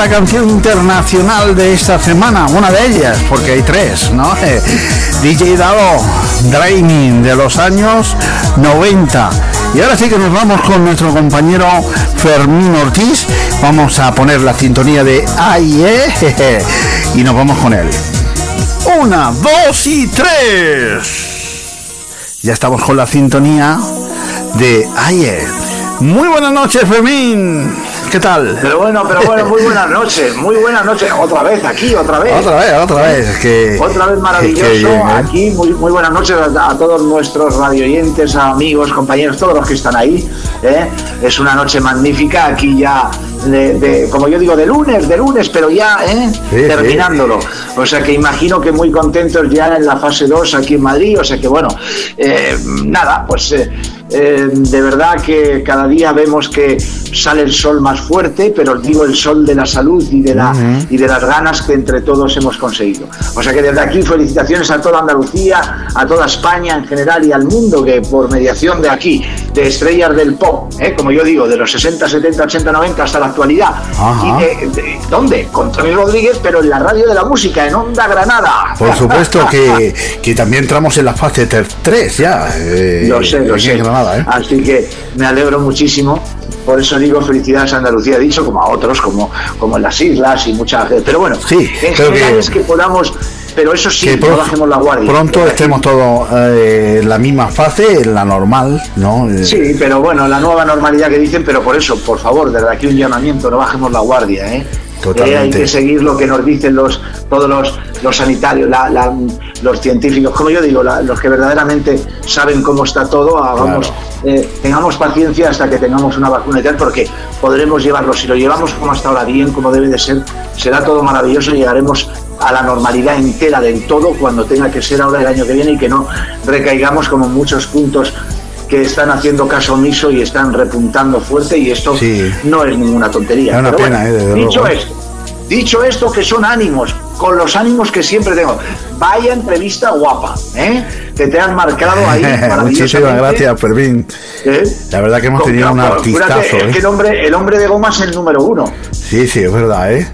La canción internacional de esta semana, una de ellas, porque hay tres, ¿no? DJ Dado, Draining, de los años 90. Y ahora sí que nos vamos con nuestro compañero Fermín Ortiz. Vamos a poner la sintonía de AIE y nos vamos con él. Una, dos y tres. Ya estamos con la sintonía de AIE. Muy buenas noches, Fermín. ¿Qué tal? Pero bueno, pero bueno, muy buenas noches, muy buenas noches. Otra vez aquí, otra vez. Otra vez, otra vez. Que, otra vez maravilloso. ¿eh? Aquí, muy, muy buenas noches a, todos nuestros radioyentes, amigos, compañeros, todos los que están ahí. ¿eh? Es una noche magnífica. Aquí ya de, de- como yo digo, de lunes, de lunes, pero ya ¿eh? Sí, sí. terminándolo. O sea que imagino que muy contentos ya en la fase 2 aquí en Madrid. O sea que bueno, eh, nada, pues eh, eh, de verdad que cada día vemos que sale el sol más fuerte, pero digo el sol de la salud y de, la, y de las ganas que entre todos hemos conseguido. O sea que desde aquí felicitaciones a toda Andalucía, a toda España en general y al mundo que por mediación de aquí, de estrellas del pop, ¿eh? como yo digo, de los 60, 70, 80, 90 hasta la actualidad. Ajá. ¿Y de- de- dónde? Con Tony Rodríguez, pero en la radio de la música, en Onda Granada. Por supuesto que, que también entramos en la fase 3 ya. eh, Lo sé, lo sé. ¿Eh? Así que me alegro muchísimo. Por eso digo felicidades a Andalucía, he dicho, como a otros, como, como en las islas y mucha gente. Pero bueno, Sí, en general que- es que podamos, pero eso sí, que no bajemos la guardia. pronto estemos todos eh, en la misma fase, en la normal, ¿no? Eh, Sí, pero bueno, la nueva normalidad que dicen, pero por eso, por favor, desde aquí un llamamiento, no bajemos la guardia, ¿eh? Totalmente. Eh, hay que seguir lo que nos dicen los todos los, los sanitarios, la- la- los científicos, como yo digo, la- los que verdaderamente saben cómo está todo, hagamos, eh, tengamos paciencia hasta que tengamos una vacuna y tal, porque podremos llevarlo. Si lo llevamos como hasta ahora bien, como debe de ser, será todo maravilloso y llegaremos a la normalidad entera del todo cuando tenga que ser ahora el año que viene y que no recaigamos como en muchos puntos que están haciendo caso omiso y están repuntando fuerte y esto Sí. no es ninguna tontería. Es una Pero pena, bueno, eh, desde dicho luego. esto, dicho esto que son ánimos, con los ánimos que siempre tengo. Vaya entrevista guapa, ¿eh? Que te han marcado ahí Muchísimas gracias, Fermín. ¿eh? La verdad que hemos Con- tenido un artistazo, es ¿eh? que el hombre, el hombre de goma es el número uno. Sí, sí, es verdad, ¿eh?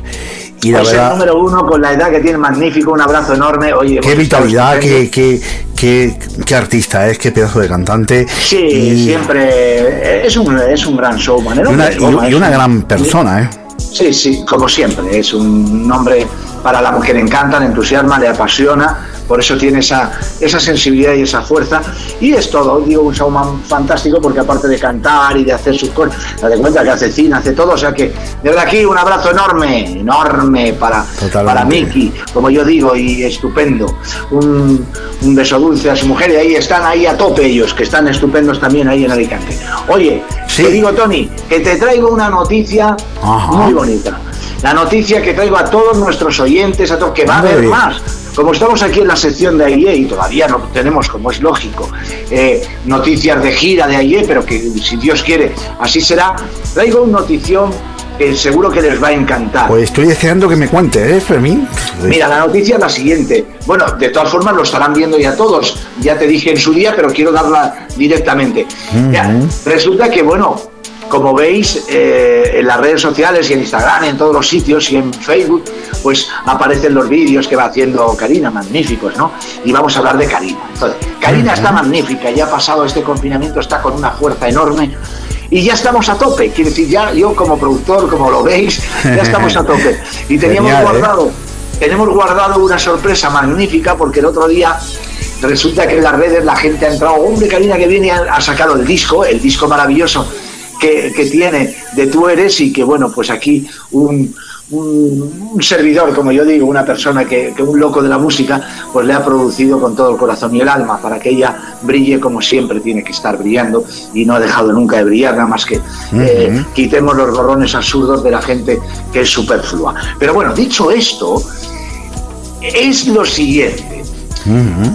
Y la el número uno con la edad que tiene magnífico, un abrazo enorme. Oye, qué vitalidad, qué, qué, qué, qué artista es, qué pedazo de cantante. Sí, y, siempre es un, es un gran showman. y hombre una, y- una un- gran persona, ¿eh? Sí, sí, como siempre, es un nombre para la mujer, le encanta, le entusiasma, le apasiona, por eso tiene esa, esa sensibilidad y esa fuerza. Y es todo, digo, un showman fantástico porque aparte de cantar y de hacer sus cosas, date cuenta que hace cine, hace todo, o sea que desde aquí un abrazo enorme, enorme para, Totalmente. para Miki, como yo digo, y estupendo. Un, un beso dulce a su mujer y ahí están ahí a tope ellos, que están estupendos también ahí en Alicante. Oye, te digo, Tony, que te traigo una noticia Ajá. muy bonita. La noticia que traigo a todos nuestros oyentes, a todos, que va a haber más. Como estamos aquí en la sección de AIE y todavía no tenemos, como es lógico, eh, noticias de gira de AIE, pero que si Dios quiere, así será, traigo una notición que seguro que les va a encantar. Pues estoy deseando que me cuente, ¿eh, Fermín? Mira, la noticia es la siguiente. Bueno, de todas formas lo estarán viendo ya todos. Ya te dije en su día, pero quiero darla directamente. Ya, resulta que, bueno, como veis eh, en las redes sociales y en Instagram, en todos los sitios y en Facebook, pues aparecen los vídeos que va haciendo Karina, magníficos, ¿no? Y vamos a hablar de Karina. Entonces, Karina está magnífica, ya ha pasado este confinamiento, está con una fuerza enorme. Y ya estamos a tope, quiere decir, ya yo como productor, como lo veis, ya estamos a tope. Y teníamos Genial, ¿eh? guardado tenemos guardado una sorpresa magnífica porque el otro día resulta que en las redes la gente ha entrado, hombre Karina que viene ha, ha sacado el disco, el disco maravilloso que, que tiene de Tú Eres y que bueno, pues aquí un, un- un servidor, como yo digo, una persona que, que un loco de la música, pues le ha producido con todo el corazón y el alma para que ella brille como siempre tiene que estar brillando y no ha dejado nunca de brillar, nada más que eh, quitemos los gorrones absurdos de la gente que es superflua. Pero bueno, dicho esto, es lo siguiente.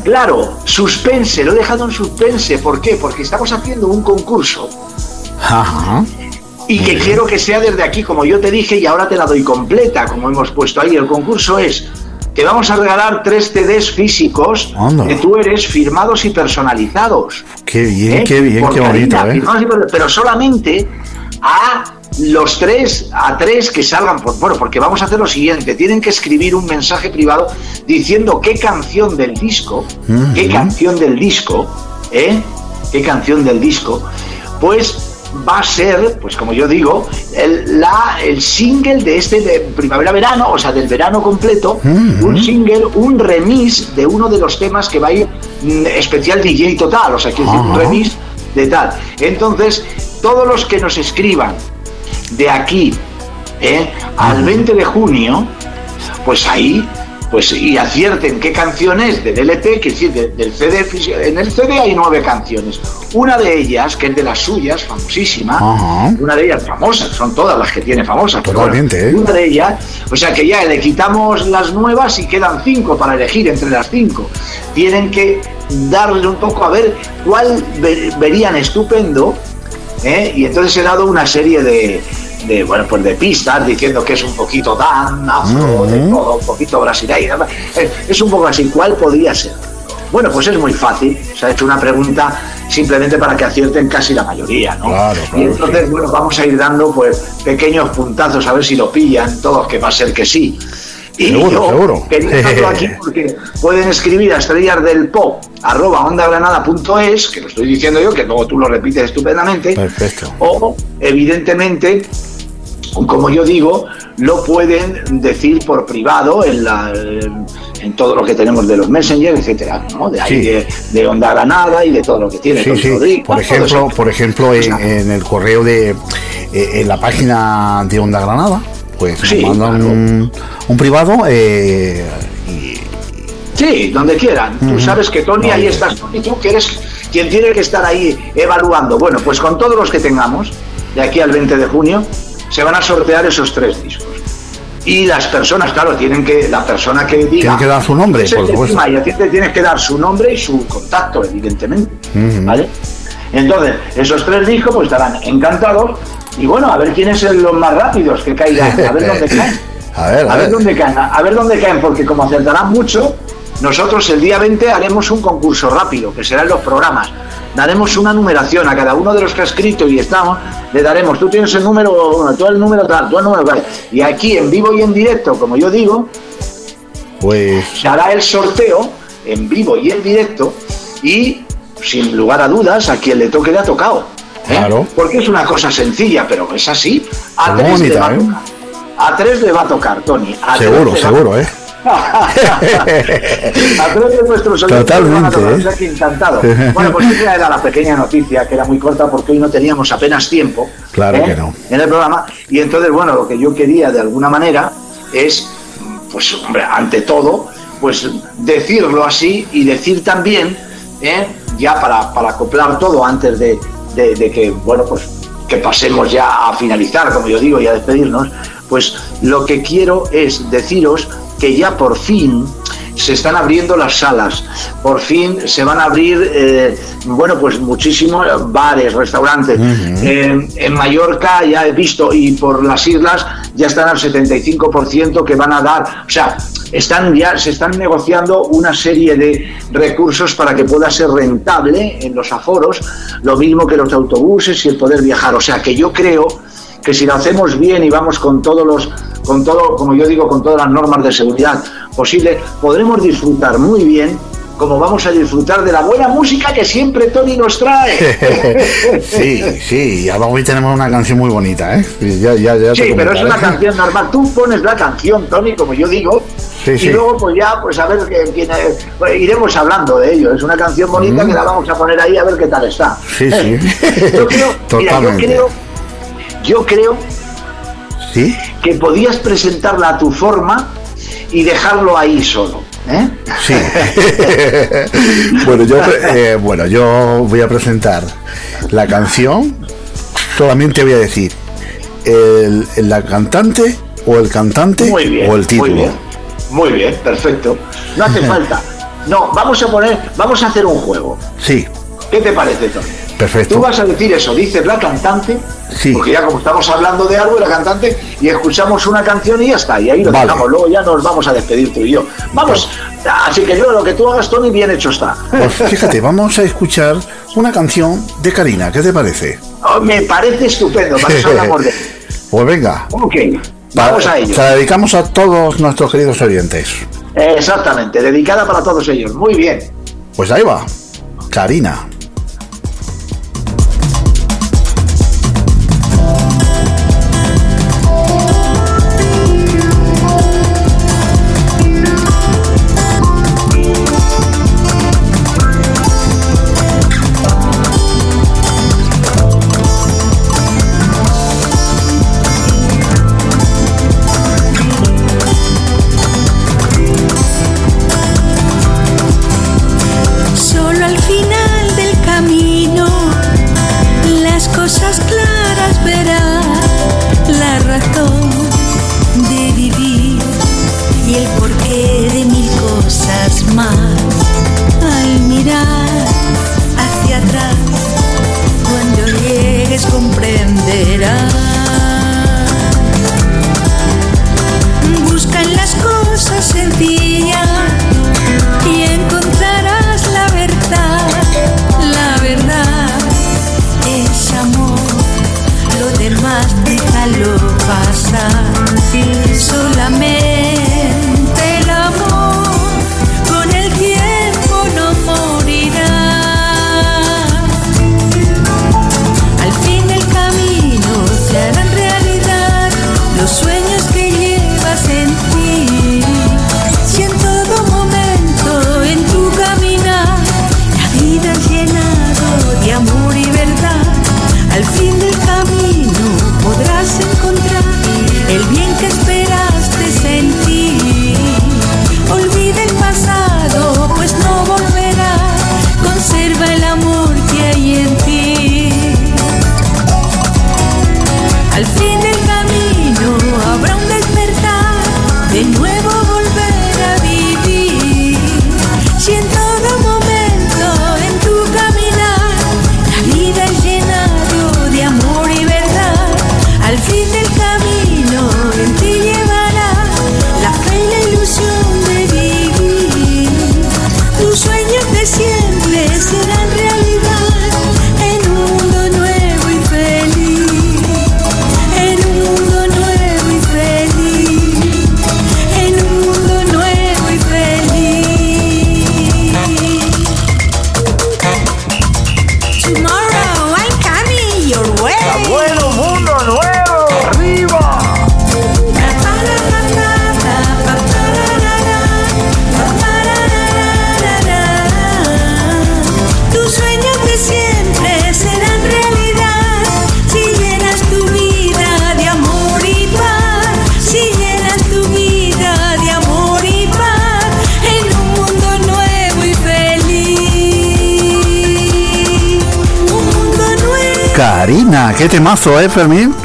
Claro, suspense, lo he dejado en suspense. ¿Por qué? Porque estamos haciendo un concurso Ajá. y que quiero que sea desde aquí, como yo te dije, y ahora te la doy completa, como hemos puesto ahí. El concurso es que vamos a regalar tres CDs físicos Anda. que tú eres firmados y personalizados. Qué bien, ¿eh? qué bien, Por qué bonito, ¿eh? firmados Pero solamente a los tres, a tres que salgan, por, bueno, porque vamos a hacer lo siguiente, tienen que escribir un mensaje privado diciendo qué canción del disco, qué canción del disco, ¿eh? qué canción del disco, pues va a ser, pues como yo digo, el, la, el single de este de primavera-verano, o sea, del verano completo, un single, un remix de uno de los temas que va a ir mm, especial DJ total, o sea, quiero decir, un Ajá. remix de tal. Entonces, todos los que nos escriban de aquí ¿eh? al 20 de junio, pues ahí pues y acierten qué canción es del LP, que es decir, de- del CD. En el CD hay nueve canciones. Una de ellas, que es de las suyas, famosísima, Ajá. una de ellas famosas, son todas las que tiene famosas. pero bueno, Totalmente, ¿eh? Una de ellas, o sea que ya le quitamos las nuevas y quedan cinco para elegir entre las cinco. Tienen que darle un poco a ver cuál ver- verían estupendo, ¿eh? y entonces he dado una serie de, de, bueno, pues de pistas diciendo que es un poquito afro, de todo, un poquito brasileño. Eh, Es un poco así, ¿cuál podría ser? Bueno, pues es muy fácil. Se ha hecho una pregunta simplemente para que acierten casi la mayoría, ¿no? Claro, y entonces, bueno, vamos a ir dando pues pequeños puntazos a ver si lo pillan todos, que va a ser que sí. Y Seguro, yo seguro. aquí porque pueden escribir a estrellas del pop arroba ondagranada.es, que lo estoy diciendo yo, que luego tú lo repites estupendamente, Perfecto. o evidentemente como yo digo, lo pueden decir por privado en, la, en todo lo que tenemos de los Messenger, etcétera, ¿no? De ahí Sí. de, de Onda Granada y de todo lo que tiene. Sí, sí. Por ejemplo, por ejemplo en, en el correo de eh, en la página de Onda Granada, pues mandan un, un privado eh, Sí, donde quieran. Tú sabes que Tony, ahí estás, Tony, tú que eres quien tiene que estar ahí evaluando. Bueno, pues con todos los que tengamos, de aquí al 20 de junio, se van a sortear esos tres discos. Y las personas, claro, tienen que, la persona que diga... Tiene que dar su nombre, por supuesto. Y a ti te tienes que dar su nombre y su contacto, evidentemente. ¿Vale? Entonces, esos tres discos pues estarán encantados. Y bueno, a ver quiénes son los más rápidos que caigan, a ver dónde caen. A ver, a A ver ver. dónde caen, a ver dónde caen, porque como acertarán mucho, nosotros el día 20 haremos un concurso rápido, que será en los programas. Daremos una numeración a cada uno de los que ha escrito y estamos, le daremos, tú tienes el número uno, tú el número tal, tú el número tal. Y aquí en vivo y en directo, como yo digo, Pues se hará el sorteo en vivo y en directo y sin lugar a dudas a quien le toque le ha tocado. ¿eh? Claro. Porque es una cosa sencilla, pero es así. A tres, le va a ¿eh? tocar. a tres le va a tocar, Tony. A seguro, seguro, ¿eh? A tres de nuestros Totalmente, van a ¿eh? encantado. Bueno, pues esa era la pequeña noticia, que era muy corta porque hoy no teníamos apenas tiempo Claro ¿eh? que no. en el programa. Y entonces, bueno, lo que yo quería de alguna manera es, pues, hombre, ante todo, pues decirlo así y decir también, ¿eh? ya para, para acoplar todo antes de, de- de que, bueno, pues que pasemos ya a finalizar, como yo digo, y a despedirnos, pues lo que quiero es deciros que ya por fin se están abriendo las salas, por fin se van a abrir, eh, bueno, pues muchísimos bares, restaurantes. Eh, en Mallorca ya he visto y por las islas ya están al 75% que van a dar, o sea, están ya se están negociando una serie de recursos para que pueda ser rentable en los aforos, lo mismo que los autobuses y el poder viajar. O sea, que yo creo que si lo hacemos bien y vamos con todos los con todo como yo digo con todas las normas de seguridad posible podremos disfrutar muy bien como vamos a disfrutar de la buena música que siempre Tony nos trae sí, sí, hoy tenemos una canción muy bonita, ¿eh? Y Ya, ya, ya te sí pero es una canción normal tú pones la canción Tony como yo digo Sí, y sí. luego pues ya pues a ver que, quién es- pues, iremos hablando de ello es una canción bonita Mm. que la vamos a poner ahí a ver qué tal está Sí, sí. yo creo, mira, yo Totalmente. creo yo creo ¿Sí? que podías presentarla a tu forma y dejarlo ahí solo. ¿eh? Sí. bueno, yo, eh, bueno, yo voy a presentar la canción. Solamente voy a decir el- la cantante o el cantante Muy bien, o el título. Muy bien, muy bien, perfecto. No hace falta. No, vamos a poner, vamos a hacer un juego. Sí, ¿Qué te parece, Tony? Perfecto. Tú vas a decir eso, dices la cantante, Sí. porque ya como estamos hablando de algo, la cantante, y escuchamos una canción y ya está, y ahí lo Vale. dejamos, luego ya nos vamos a despedir tú y yo. Vamos, así que yo lo que tú hagas, Tony, bien hecho está. Pues fíjate, vamos a escuchar una canción de Karina. ¿Qué te parece? Oh, me parece estupendo, para eso hablamos de... Pues venga. Ok, vamos a ello. Se la dedicamos a todos nuestros queridos oyentes. Exactamente, dedicada para todos ellos. Muy bien. Pues ahí va. Karina. Qué temazo, ¿eh, Fermín?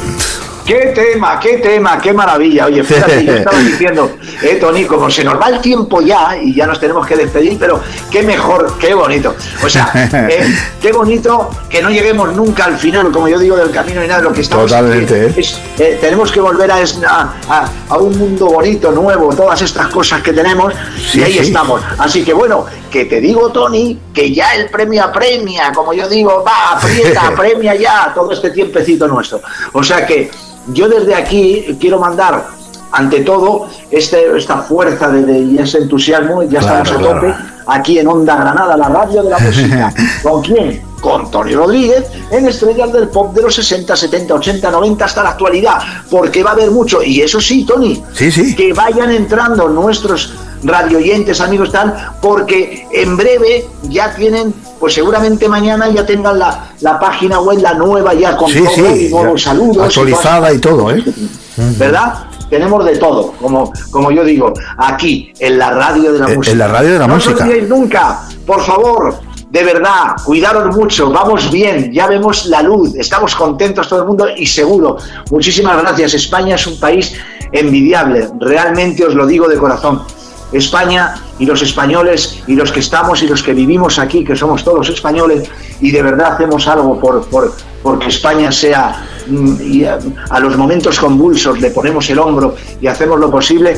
Qué tema, qué tema, qué maravilla. Oye, fíjate, yo estaba diciendo, eh, Tony, como se nos va el tiempo ya y ya nos tenemos que despedir, pero qué mejor, qué bonito. O sea, eh, qué bonito que no lleguemos nunca al final, como yo digo, del camino y nada, lo que estamos Totalmente, ¿eh? es, eh, tenemos que volver a un mundo bonito, nuevo, todas estas cosas que tenemos, Sí, y ahí sí. estamos. Así que bueno, que te digo, Tony, que ya el premio apremia, como yo digo, va, aprieta, apremia ya todo este tiempecito nuestro. O sea que yo desde aquí quiero mandar, ante todo, este, esta fuerza de, de- y ese entusiasmo, ya Claro, estamos a claro. tope, aquí en Onda Granada, la radio de la música. ¿Con quién? Con Tony Rodríguez en Estrellas del Pop de los 60, 70, 80, 90 hasta la actualidad, porque va a haber mucho. Y eso sí, Tony, Sí, sí. que vayan entrando nuestros radioyentes, amigos, tal, porque en breve ya tienen, pues seguramente mañana ya tengan la, la página web, la nueva ya con Sí, todo sí, y nuevos ya, saludos. y actualizada y todo, ¿eh? ¿Verdad? Tenemos de todo, como, como yo digo, aquí, en la radio de la En- música. en la radio de la no música. olvidéis nunca, por favor, de verdad, cuidaros mucho, vamos bien, ya vemos la luz, estamos contentos todo el mundo y seguro. Muchísimas gracias. España es un país envidiable, realmente os lo digo de corazón. España y los españoles y los que estamos y los que vivimos aquí, que somos todos españoles, y de verdad hacemos algo por, por, porque España sea, mm, y a, a los momentos convulsos le ponemos el hombro y hacemos lo posible,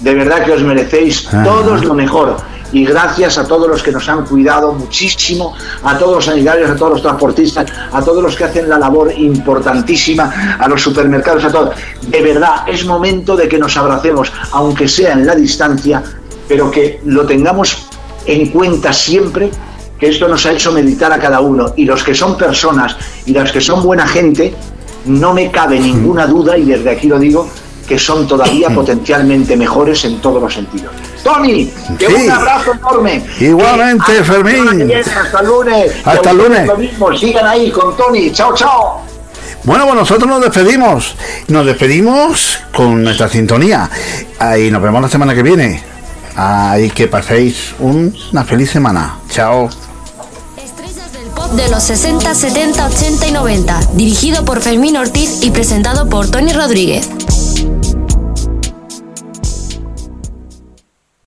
de verdad que os merecéis Ah. todos lo mejor. Y gracias a todos los que nos han cuidado muchísimo, a todos los sanitarios, a todos los transportistas, a todos los que hacen la labor importantísima, a los supermercados, a todos. De verdad, es momento de que nos abracemos, aunque sea en la distancia, pero que lo tengamos en cuenta siempre que esto nos ha hecho meditar a cada uno. Y los que son personas y los que son buena gente, no me cabe ninguna duda, y desde aquí lo digo, que son todavía potencialmente mejores en todos los sentidos. Tony, que Sí. un abrazo enorme. Igualmente, Que la Fermín. Hasta el lunes. Hasta el lunes. Lo mismo, sigan ahí con Tony. Chao, chao. Bueno, pues nosotros nos despedimos. Nos despedimos con nuestra sintonía. Ahí nos vemos la semana que viene. Ahí que paséis un- una feliz semana. Chao. Pop de los 60, 70, 80 y 90, dirigido por Fermín Ortiz y presentado por Tony Rodríguez.